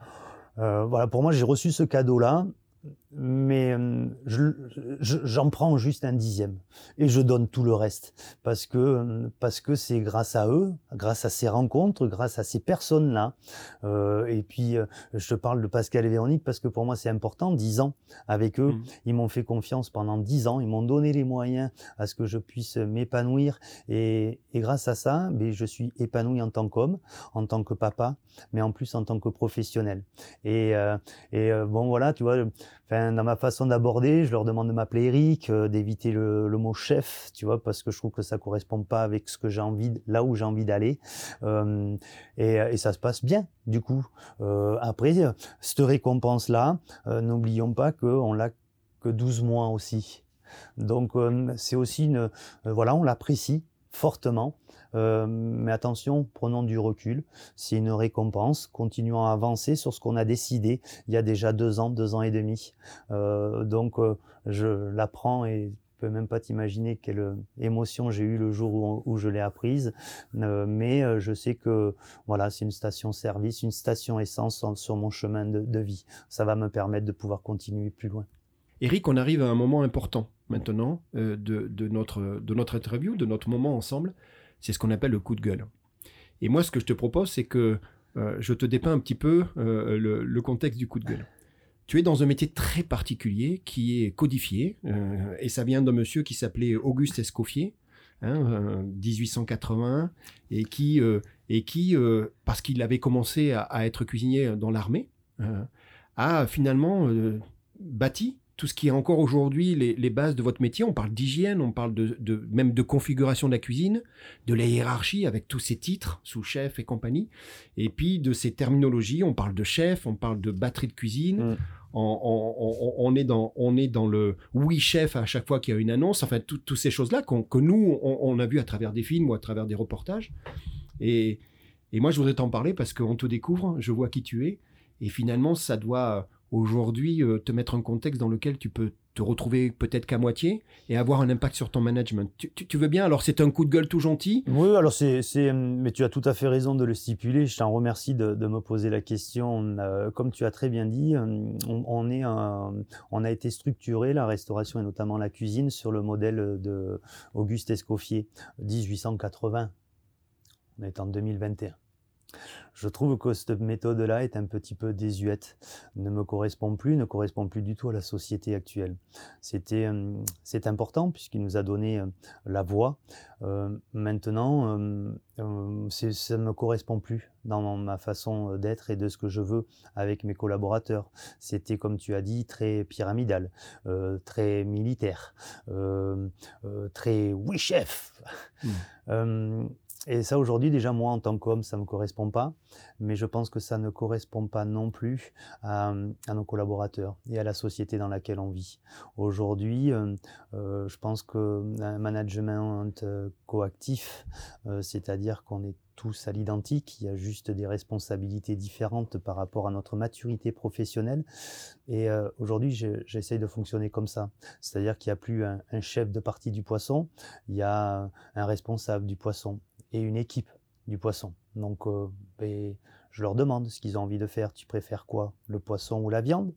voilà, pour moi, j'ai reçu ce cadeau-là mais euh, j'en prends juste un dixième et je donne tout le reste parce que euh, parce que c'est grâce à eux, grâce à ces rencontres, grâce à ces personnes là. Euh, et puis je te parle de Pascal et Véronique parce que pour moi c'est important. Dix ans avec eux, mmh. ils m'ont fait confiance pendant dix ans, ils m'ont donné les moyens à ce que je puisse m'épanouir et, et, grâce à ça, mais ben, je suis épanoui en tant qu'homme, en tant que papa, mais en plus en tant que professionnel. Et, et bon voilà, tu vois dans ma façon d'aborder, je leur demande de m'appeler Eric, euh, d'éviter le, mot chef, tu vois, parce que je trouve que ça correspond pas avec ce que j'ai envie, là où j'ai envie d'aller. Euh, et, ça se passe bien, du coup. Euh, après, cette récompense-là, n'oublions pas qu'on l'a que 12 mois aussi. Donc, c'est aussi une, voilà, on l'apprécie fortement. Euh, mais attention, prenons du recul. C'est une récompense. Continuons à avancer sur ce qu'on a décidé il y a déjà deux ans, deux ans et demi. Euh, donc, euh, je l'apprends et peux même pas t'imaginer quelle émotion j'ai eue le jour où, je l'ai apprise. mais je sais que voilà, c'est une station-service, une station essence sur mon chemin de, vie. Ça va me permettre de pouvoir continuer plus loin. Eric, on arrive à un moment important maintenant de, notre, de notre interview, de notre moment ensemble. C'est ce qu'on appelle le coup de gueule. Et moi, ce que je te propose, c'est que euh, je te dépeins un petit peu euh, le, contexte du coup de gueule. Tu es dans un métier très particulier qui est codifié, euh, et ça vient d'un monsieur qui s'appelait Auguste Escoffier, 1880, hein, et qui, et qui parce qu'il avait commencé à être cuisinier dans l'armée, a finalement bâti tout ce qui est encore aujourd'hui les, bases de votre métier. On parle d'hygiène, on parle de, même de configuration de la cuisine, de la hiérarchie avec tous ces titres, sous-chef et compagnie, et puis de ces terminologies. On parle de chef, on parle de batterie de cuisine. Mm. On, est dans, on est dans le oui chef à chaque fois qu'il y a une annonce, enfin toutes ces choses-là que nous, on, a vu à travers des films ou à travers des reportages. Et, et moi, je voudrais t'en parler parce qu'on te découvre, je vois qui tu es, et finalement, ça doit aujourd'hui euh, te mettre un contexte dans lequel tu peux te retrouver peut-être qu'à moitié et avoir un impact sur ton management. Tu, veux bien? Alors c'est un coup de gueule tout gentil Oui, alors c'est, mais tu as tout à fait raison de le stipuler. Je t'en remercie de, me poser la question. Euh, comme tu as très bien dit, euh, on, est on a été structuré la restauration et notamment la cuisine sur le modèle de Auguste Escoffier, 1880. On est en 2021. Je trouve que cette méthode-là est un petit peu désuète, ne me correspond plus, ne correspond plus du tout à la société actuelle. C'était, euh, c'est important puisqu'il nous a donné euh, la voix. Euh, maintenant, ça ne me correspond plus dans ma façon d'être et de ce que je veux avec mes collaborateurs. C'était, comme tu as dit, très pyramidal, très militaire, très oui chef. Mmh. Et ça, aujourd'hui, déjà, moi, en tant qu'homme, ça ne me correspond pas. Mais je pense que ça ne correspond pas non plus à, nos collaborateurs et à la société dans laquelle on vit. Aujourd'hui, euh, euh, je pense qu'un management euh, coactif, c'est-à-dire qu'on est tous à l'identique, il y a juste des responsabilités différentes par rapport à notre maturité professionnelle. Et aujourd'hui, j'essaye de fonctionner comme ça. C'est-à-dire qu'il n'y a plus un, un, chef de partie du poisson, il y a un responsable du poisson et une équipe du poisson. Donc, euh, ben, je leur demande ce qu'ils ont envie de faire. Tu préfères quoi Le poisson ou la viande?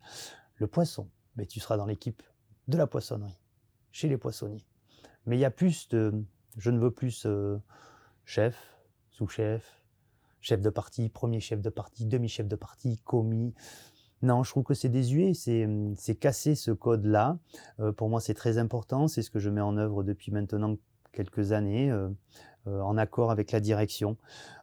Le poisson. Mais ben, tu seras dans l'équipe de la poissonnerie, chez les poissonniers. Mais il y a plus de. Je ne veux plus euh, chef, sous-chef, chef de partie, premier chef de partie, demi-chef de partie, commis. Non, je trouve que c'est désuet, c'est casser ce code-là. Euh, pour moi, c'est très important. C'est ce que je mets en œuvre depuis maintenant quelques années. En accord avec la direction.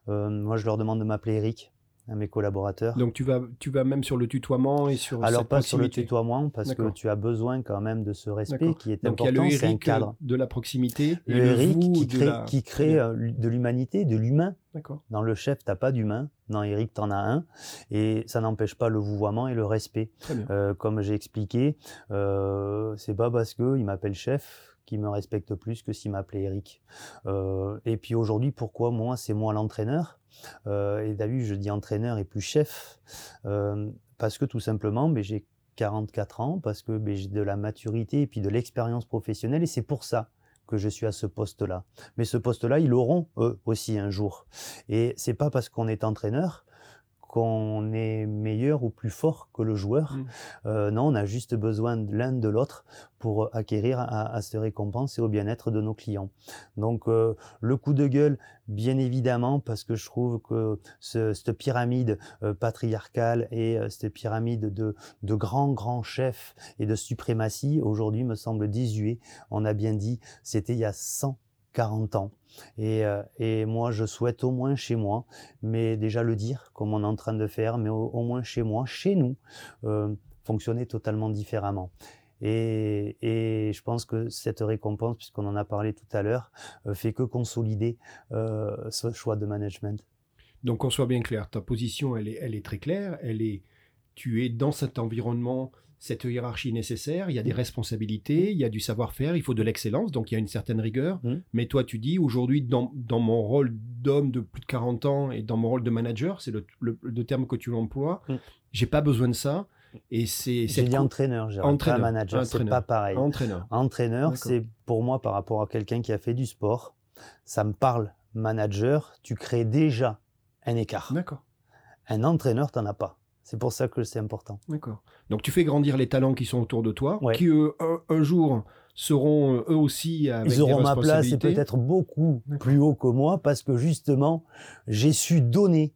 Euh, moi, je leur demande de m'appeler Eric à mes collaborateurs. Donc tu vas, tu vas même sur le tutoiement et sur Alors pas sur le tutoiement parce que tu as besoin quand même de ce respect qui est Donc, important. C'est un cadre de la proximité. Le, Eric qui crée, qui crée euh, de l'humanité, de l'humain. Dans le chef, t'as pas d'humain. Dans Eric, tu en as un. Et ça n'empêche pas le vouvoiement et le respect. comme j'ai expliqué, euh, c'est pas parce que il m'appelle chef me respecte plus que s'il m'appelait Eric. Euh, et puis aujourd'hui, pourquoi moi, c'est moi l'entraîneur? Et d'ailleurs, je dis entraîneur et plus chef, parce que tout simplement, mais j'ai 44 ans, parce que j'ai de la maturité et puis de l'expérience professionnelle, et c'est pour ça que je suis à ce poste-là. Mais ce poste-là, ils l'auront eux aussi un jour. Et c'est pas parce qu'on est entraîneur qu'on est meilleur ou plus fort que le joueur. Mmh. Euh, non, on a juste besoin de l'un de l'autre pour acquérir à, à, ces récompenses et au bien-être de nos clients. Donc euh, le coup de gueule, bien évidemment, parce que je trouve que ce, cette pyramide euh, patriarcale et cette pyramide de, de grands, grands chefs et de suprématie, aujourd'hui me semble désuet. On a bien dit, c'était il y a 140 ans. Et, euh, et, moi, je souhaite au moins chez moi, mais déjà le dire, comme on est en train de faire, mais au, moins chez moi, chez nous, euh, fonctionner totalement différemment. Et, et, je pense que cette récompense, puisqu'on en a parlé tout à l'heure, euh, fait que consolider euh, ce choix de management. Donc, qu'on soit bien clair, ta position, elle est, elle est très claire. Elle est, tu es dans cet environnement cette hiérarchie nécessaire, il y a des mmh. responsabilités, il y a du savoir-faire, il faut de l'excellence, donc il y a une certaine rigueur. Mmh. Mais toi, tu dis, aujourd'hui, dans, mon rôle d'homme de plus de 40 ans et dans mon rôle de manager, c'est le, terme que tu emploies, mmh. j'ai pas besoin de ça. Et c'est. J'ai dit entraîneur, j'ai pas manager, c'est pas pareil. Entraîneur. Entraîneur, c'est pour moi par rapport à quelqu'un qui a fait du sport, ça me parle. Manager, tu crées déjà un écart. D'accord. Un entraîneur, tu n'en as pas. C'est pour ça que c'est important. D'accord. Donc tu fais grandir les talents qui sont autour de toi, qui eux, un, jour seront eux aussi avec Ils auront ma place et peut-être beaucoup plus haut que moi parce que justement, j'ai su donner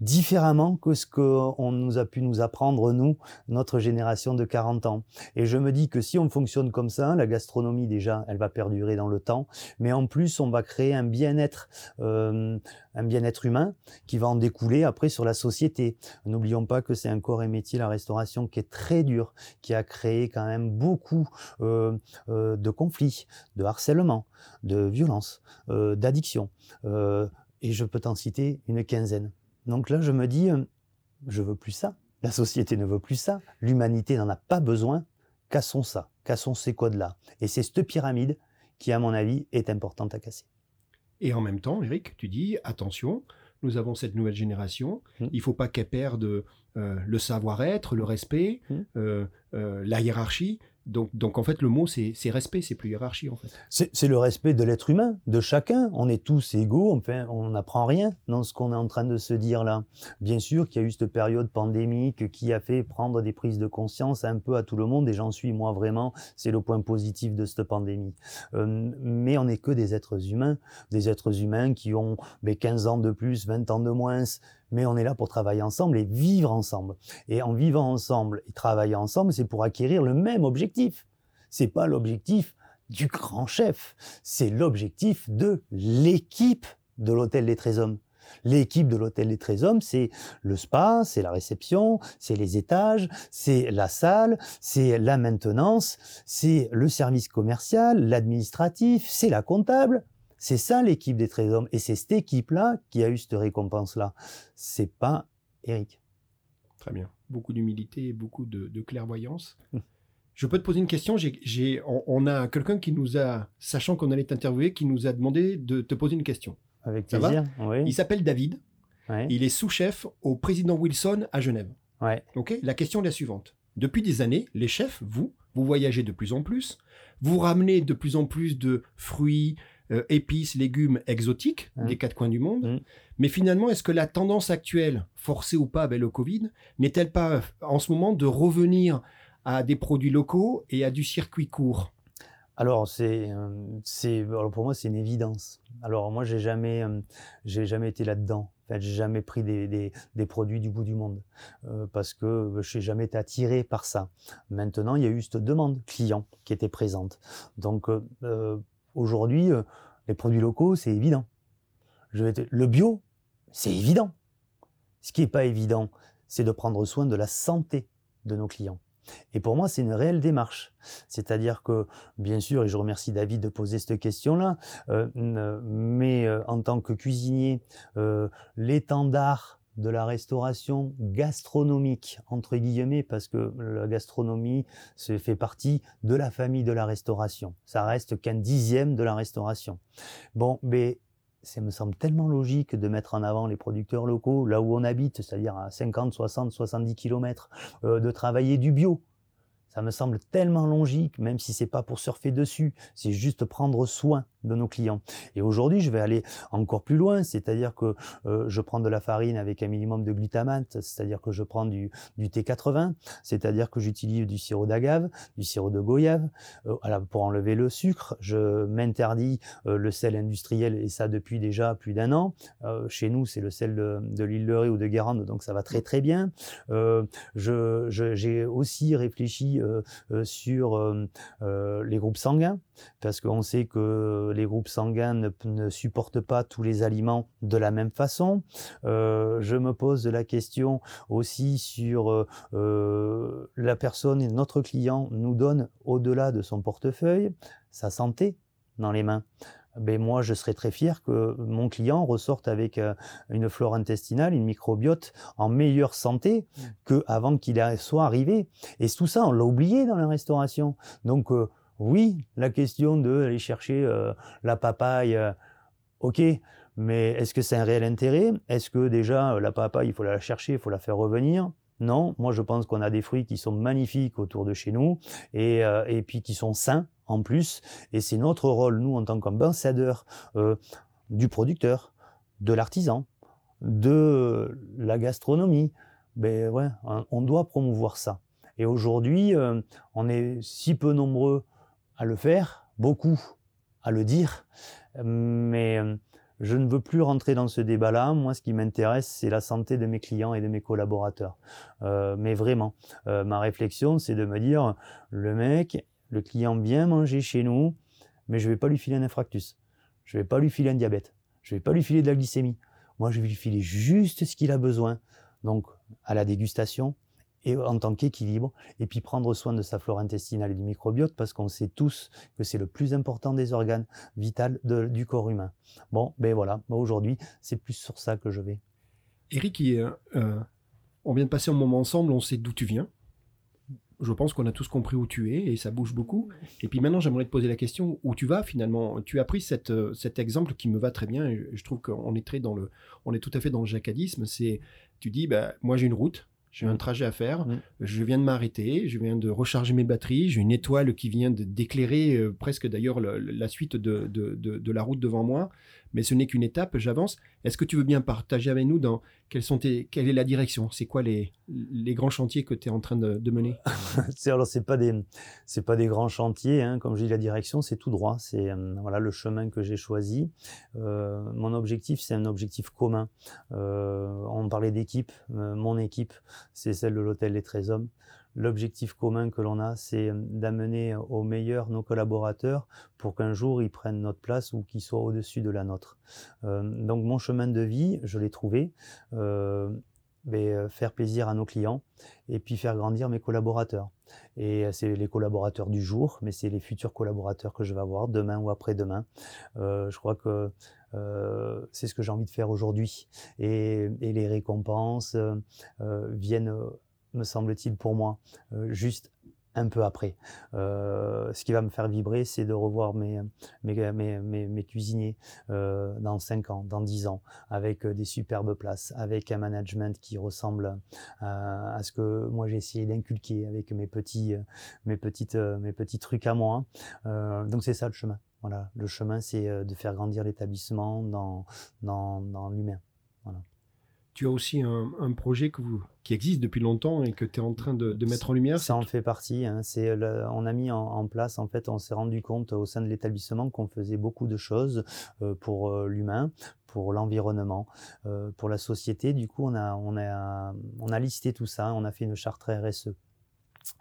différemment que ce qu'on nous a pu nous apprendre, nous, notre génération de 40 ans. Et je me dis que si on fonctionne comme ça, la gastronomie déjà, elle va perdurer dans le temps, mais en plus, on va créer un bien-être, euh, un bien-être humain qui va en découler après sur la société. N'oublions pas que c'est un corps et métier, la restauration, qui est très dur, qui a créé quand même beaucoup euh, euh, de conflits, de harcèlement, de violence, euh, d'addiction. Euh, et je peux t'en citer une quinzaine. Donc là, je me dis, euh, je veux plus ça. La société ne veut plus ça. L'humanité n'en a pas besoin. Cassons ça. Cassons ces codes-là. Et c'est cette pyramide qui, à mon avis, est importante à casser. Et en même temps, Eric, tu dis, attention, nous avons cette nouvelle génération, mmh. il ne faut pas qu'elle perde euh, le savoir-être, le respect, mmh. euh, la hiérarchie. Donc, donc en fait, le mot, c'est respect, c'est plus hiérarchie en fait. C'est le respect de l'être humain, de chacun. On est tous égaux, on n'apprend rien dans ce qu'on est en train de se dire là. Bien sûr qu'il y a eu cette période pandémique qui a fait prendre des prises de conscience un peu à tout le monde, et j'en suis moi vraiment, c'est le point positif de cette pandémie. Euh, mais on n'est que des êtres humains, des êtres humains qui ont ben, 15 ans de plus, 20 ans de moins, mais on est là pour travailler ensemble et vivre ensemble. Et en vivant ensemble et travailler ensemble, c'est pour acquérir le même objectif. C'est pas l'objectif du grand chef, c'est l'objectif de l'équipe de l'hôtel des 13 hommes. L'équipe de l'hôtel des 13 hommes, c'est le spa, c'est la réception, c'est les étages, c'est la salle, c'est la maintenance, c'est le service commercial, l'administratif, c'est la comptable, c'est ça l'équipe des 13 hommes. Et c'est cette équipe-là qui a eu cette récompense-là. C'est pas Eric. Très bien. Beaucoup d'humilité et beaucoup de, clairvoyance. Hum. Je peux te poser une question. On, a quelqu'un qui nous a, sachant qu'on allait t'interviewer, qui nous a demandé de te poser une question. Avec plaisir. oui. Il s'appelle David. Il est sous-chef au président Wilson à Genève. Ouais. La question est la suivante. Depuis des années, les chefs, vous, vous voyagez de plus en plus, vous ramenez de plus en plus de fruits, euh, épices, légumes exotiques mmh. des quatre coins du monde. Mmh. Mais finalement, est-ce que la tendance actuelle, forcée ou pas avec le Covid, n'est-elle pas en ce moment de revenir à des produits locaux et à du circuit court? Alors c'est euh, pour moi c'est une évidence. Alors moi j'ai jamais euh, j'ai jamais été là-dedans. En fait, j'ai jamais pris des, des, des, produits du bout du monde parce que je n'ai jamais été attiré par ça. Maintenant, il y a eu cette demande client qui était présente. Donc Aujourd'hui, euh, les produits locaux, c'est évident. Le bio, c'est évident. Ce qui n'est pas évident, c'est de prendre soin de la santé de nos clients. Et pour moi, c'est une réelle démarche. C'est-à-dire que, bien sûr, et je remercie David de poser cette question-là, euh, mais euh, en tant que cuisinier, l'étendard de la restauration gastronomique, entre guillemets, parce que la gastronomie se fait partie de la famille de la restauration. Ça reste qu'un dixième de la restauration. Bon, mais ça me semble tellement logique de mettre en avant les producteurs locaux là où on habite, c'est-à-dire à 50, 60, 70 km, de travailler du bio. Ça me semble tellement logique, même si c'est pas pour surfer dessus, c'est juste prendre soin de nos clients. Et aujourd'hui, je vais aller encore plus loin, c'est-à-dire que euh, je prends de la farine avec un minimum de glutamate, c'est-à-dire que je prends du, du T80, c'est-à-dire que j'utilise du sirop d'agave, du sirop de goyave, euh, pour enlever le sucre. Je m'interdis euh, le sel industriel et ça depuis déjà plus d'un an. Chez nous, c'est le sel de, de l'île de Ré ou de Guérande, donc ça va très très bien. je, j'ai aussi réfléchi sur les groupes sanguins parce qu'on sait que les groupes sanguins ne, supportent pas tous les aliments de la même façon. Euh, je me pose la question aussi sur euh, euh, la personne, notre client nous donne au-delà de son portefeuille sa santé dans les mains. Ben moi, je serais très fier que mon client ressorte avec une flore intestinale, une microbiote en meilleure santé mmh. qu'avant qu'il soit arrivé. Et tout ça, on l'a oublié dans la restauration. Donc, oui, la question de aller chercher euh, la papaye, euh, ok, mais est-ce que c'est un réel intérêt? Est-ce que déjà euh, la papaye, il faut la chercher, il faut la faire revenir? Non, moi je pense qu'on a des fruits qui sont magnifiques autour de chez nous et, et puis qui sont sains en plus. Et c'est notre rôle, nous, en tant qu'ambassadeurs du producteur, de l'artisan, de la gastronomie. Ben ouais, on doit promouvoir ça. Et aujourd'hui, on est si peu nombreux à le faire, beaucoup à le dire, mais euh, je ne veux plus rentrer dans ce débat-là. Moi, ce qui m'intéresse, c'est la santé de mes clients et de mes collaborateurs. Euh, mais vraiment, euh, ma réflexion, c'est de me dire, le mec, le client vient manger chez nous, mais je vais pas lui filer un infractus. Je vais pas lui filer un diabète. Je vais pas lui filer de la glycémie. Moi, je vais lui filer juste ce qu'il a besoin. Donc, à la dégustation, et en tant qu'équilibre, et puis prendre soin de sa flore intestinale et du microbiote, parce qu'on sait tous que c'est le plus important des organes vitaux du corps humain. Bon, ben voilà, aujourd'hui, c'est plus sur ça que je vais. Eric, euh, euh, on vient de passer un moment ensemble, on sait d'où tu viens. Je pense qu'on a tous compris où tu es et ça bouge beaucoup. Et puis maintenant, j'aimerais te poser la question où tu vas finalement? Tu as pris cette, euh, cet exemple qui me va très bien. Et je trouve qu'on est très dans le, on est tout à fait dans le jacadisme. C'est, tu dis, bah, moi j'ai une route, j'ai un trajet à faire, mm. je viens de m'arrêter, je viens de recharger mes batteries, j'ai une étoile qui vient d'éclairer euh, presque d'ailleurs la suite de, de, de, la route devant moi mais ce n'est qu'une étape, j'avance. Est-ce que tu veux bien partager avec nous dans quelles sont tes, quelle est la direction? C'est quoi les, les grands chantiers que tu es en train de, mener? Alors, c'est pas des, pas des grands chantiers, hein. comme je dis, la direction, c'est tout droit. C'est euh, voilà le chemin que j'ai choisi. Euh, mon objectif, c'est un objectif commun. Euh, on parlait d'équipe. Mon équipe, c'est celle de l'hôtel Les 13 Hommes l'objectif commun que l'on a, c'est euh, d'amener au meilleur nos collaborateurs pour qu'un jour ils prennent notre place ou qu'ils soient au-dessus de la nôtre. Euh, donc mon chemin de vie, je l'ai trouvé. Euh, faire plaisir à nos clients et puis faire grandir mes collaborateurs. Et c'est les collaborateurs du jour, mais c'est les futurs collaborateurs que je vais avoir demain ou après-demain. je crois que c'est ce que j'ai envie de faire aujourd'hui. Et, les récompenses viennent me semble-t-il pour moi, euh, juste un peu après. Euh, ce qui va me faire vibrer, c'est de revoir mes, mes, mes, mes, cuisiniers euh, dans 5 ans, dans 10 ans, avec des superbes places, avec un management qui ressemble à, ce que moi j'ai essayé d'inculquer avec mes petits, mes, petites, mes petits trucs à moi. donc c'est ça le chemin. Voilà, le chemin, c'est de faire grandir l'établissement dans, dans, dans l'humain. Tu as aussi un, projet que vous, qui existe depuis longtemps et que tu es en train de, mettre en lumière. Ça en fait partie. Hein. C'est on a mis en, place, en fait, on s'est rendu compte au sein de l'établissement qu'on faisait beaucoup de choses euh, pour euh, l'humain, pour l'environnement, euh, pour la société. Du coup, on a, on, a, on a listé tout ça. On a fait une charte RSE.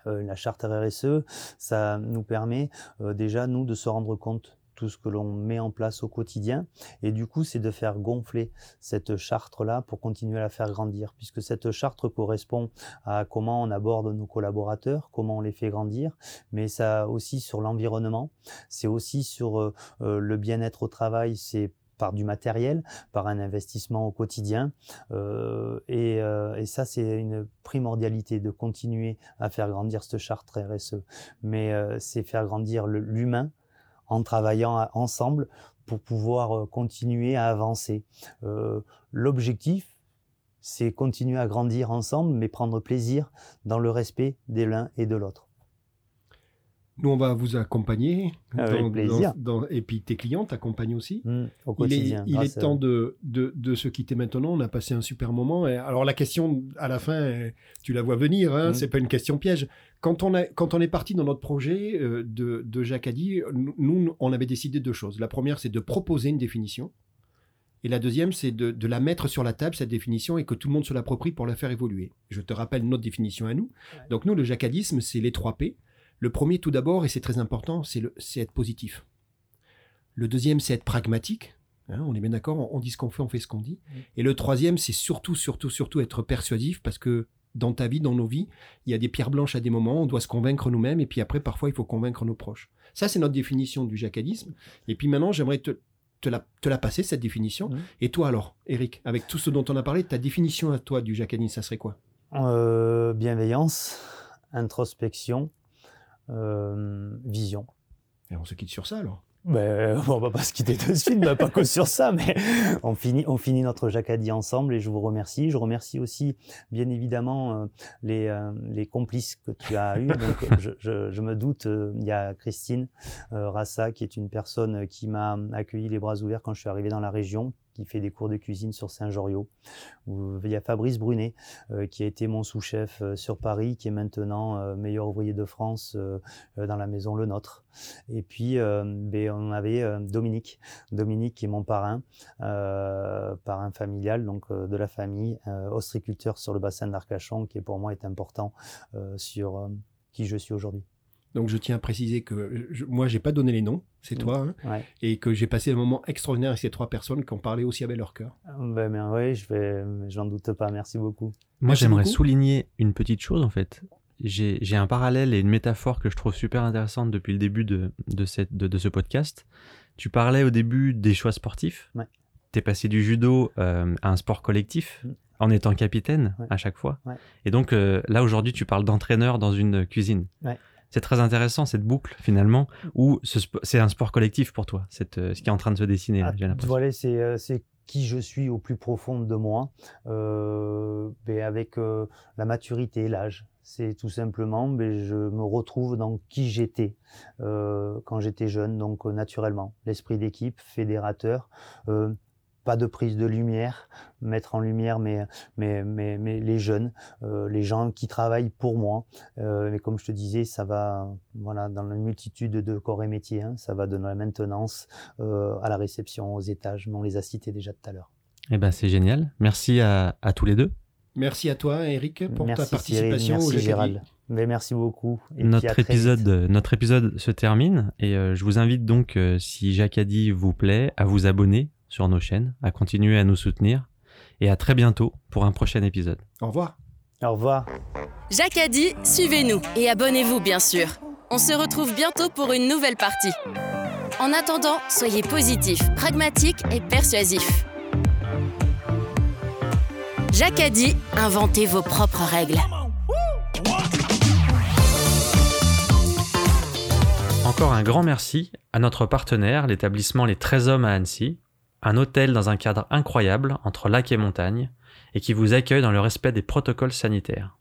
la charte RSE, ça nous permet déjà, nous, de se rendre compte tout ce que l'on met en place au quotidien. Et du coup, c'est de faire gonfler cette charte-là pour continuer à la faire grandir, puisque cette charte correspond à comment on aborde nos collaborateurs, comment on les fait grandir, mais ça aussi sur l'environnement, c'est aussi sur euh, euh, le bien-être au travail, c'est par du matériel, par un investissement au quotidien. Euh, et, ça, c'est une primordialité de continuer à faire grandir cette charte RSE. Mais c'est faire grandir l'humain en travaillant ensemble pour pouvoir continuer à avancer. L'objectif, c'est continuer à grandir ensemble, mais prendre plaisir dans le respect de l'un et de l'autre. Nous, on va vous accompagner. Avec plaisir. et puis tes clients t'accompagnent aussi. Mmh, au quotidien. Il est, temps de, de, se quitter maintenant. On a passé un super moment. Et alors la question à la fin, tu la vois venir. Hein, n'est mmh. C'est pas une question piège. Quand on, a, quand on est parti dans notre projet euh, de, de Jacques Addy, nous, on avait décidé deux choses. La première, c'est de proposer une définition. Et la deuxième, c'est de, de, la mettre sur la table, cette définition, et que tout le monde se l'approprie pour la faire évoluer. Je te rappelle notre définition à nous. Donc nous, le jacadisme, c'est les trois P. Le premier, tout d'abord, et c'est très important, c'est être positif. Le deuxième, c'est être pragmatique. Hein, on est bien d'accord, on, dit ce qu'on fait, on fait ce qu'on dit. Et le troisième, c'est surtout, surtout, surtout être persuasif parce que dans ta vie, dans nos vies, il y a des pierres blanches à des moments, on doit se convaincre nous-mêmes et puis après, parfois, il faut convaincre nos proches. Ça, c'est notre définition du jacadisme. Et puis maintenant, j'aimerais te, te, la, te la passer, cette définition. Et toi alors, Eric, avec tout ce dont on a parlé, ta définition à toi du jacadisme, ça serait quoi? Euh, Bienveillance, introspection, vision. Et on se quitte sur ça alors ben, on va pas se quitter de suite, mais pas que sur ça, mais on finit, on finit notre jacadie ensemble et je vous remercie. Je remercie aussi, bien évidemment, euh, les, euh, les complices que tu as eus. Donc, je, je, je me doute, il y a Christine Rassa, qui est une personne qui m'a accueilli les bras ouverts quand je suis arrivé dans la région, qui fait des cours de cuisine sur Saint-Joriot. Il y a Fabrice Brunet, euh, qui a été mon sous-chef euh, sur Paris, qui est maintenant euh, meilleur ouvrier de France dans la maison Le Nôtre. Et puis, ben, on avait Dominique, Dominique qui est mon parrain, parrain familial, donc de la famille, ostriculteur sur le bassin d'Arcachon, qui pour moi est important sur qui je suis aujourd'hui. Donc je tiens à préciser que je, moi j'ai pas donné les noms, c'est toi, hein, et que j'ai passé un moment extraordinaire avec ces trois personnes qui ont parlé aussi avec leur cœur. Ben, ben oui, je vais, j'en doute pas. Merci beaucoup. Moi j'aimerais souligner une petite chose en fait. J'ai un parallèle et une métaphore que je trouve super intéressante depuis le début de, de, cette, de, ce podcast. Tu parlais au début des choix sportifs. Ouais. Tu es passé du judo euh, à un sport collectif. Mm. en étant capitaine à chaque fois. Et donc euh, là aujourd'hui, tu parles d'entraîneur dans une cuisine. Ouais c'est très intéressant cette boucle finalement où c'est un sport collectif pour toi, cette, euh, ce qui est en train de se dessiner. Ah, voilà, euh, c'est qui je suis au plus profond de moi, euh, ben, avec la maturité, l'âge. C'est tout simplement, ben, je me retrouve dans qui j'étais quand j'étais jeune, donc naturellement. L'esprit d'équipe, fédérateur, pas de prise de lumière, mettre en lumière mes, mes, mes, les jeunes, euh, les gens qui travaillent pour moi. Euh, mais comme je te disais, ça va voilà, dans une multitude de corps et métiers. Hein. ça va de la maintenance euh, à la réception, aux étages, mais on les a cités déjà tout à l'heure. Eh ben, c'est génial. Merci à, à, tous les deux. Merci à toi, Eric, pour ta participation. merci, Gérald. Mais merci beaucoup. notre, épisode, notre épisode se termine et je vous invite donc, si Jacques vous plaît, à vous abonner sur nos chaînes, à continuer à nous soutenir et à très bientôt pour un prochain épisode. Au revoir. Au revoir. Jacques a dit, suivez-nous et abonnez-vous bien sûr. On se retrouve bientôt pour une nouvelle partie. En attendant, soyez positifs, pragmatiques et persuasifs. Jacques a dit, inventez vos propres règles. Encore un grand merci à notre partenaire, l'établissement Les 13 Hommes à Annecy, un hôtel dans un cadre incroyable entre lac et montagne, et qui vous accueille dans le respect des protocoles sanitaires.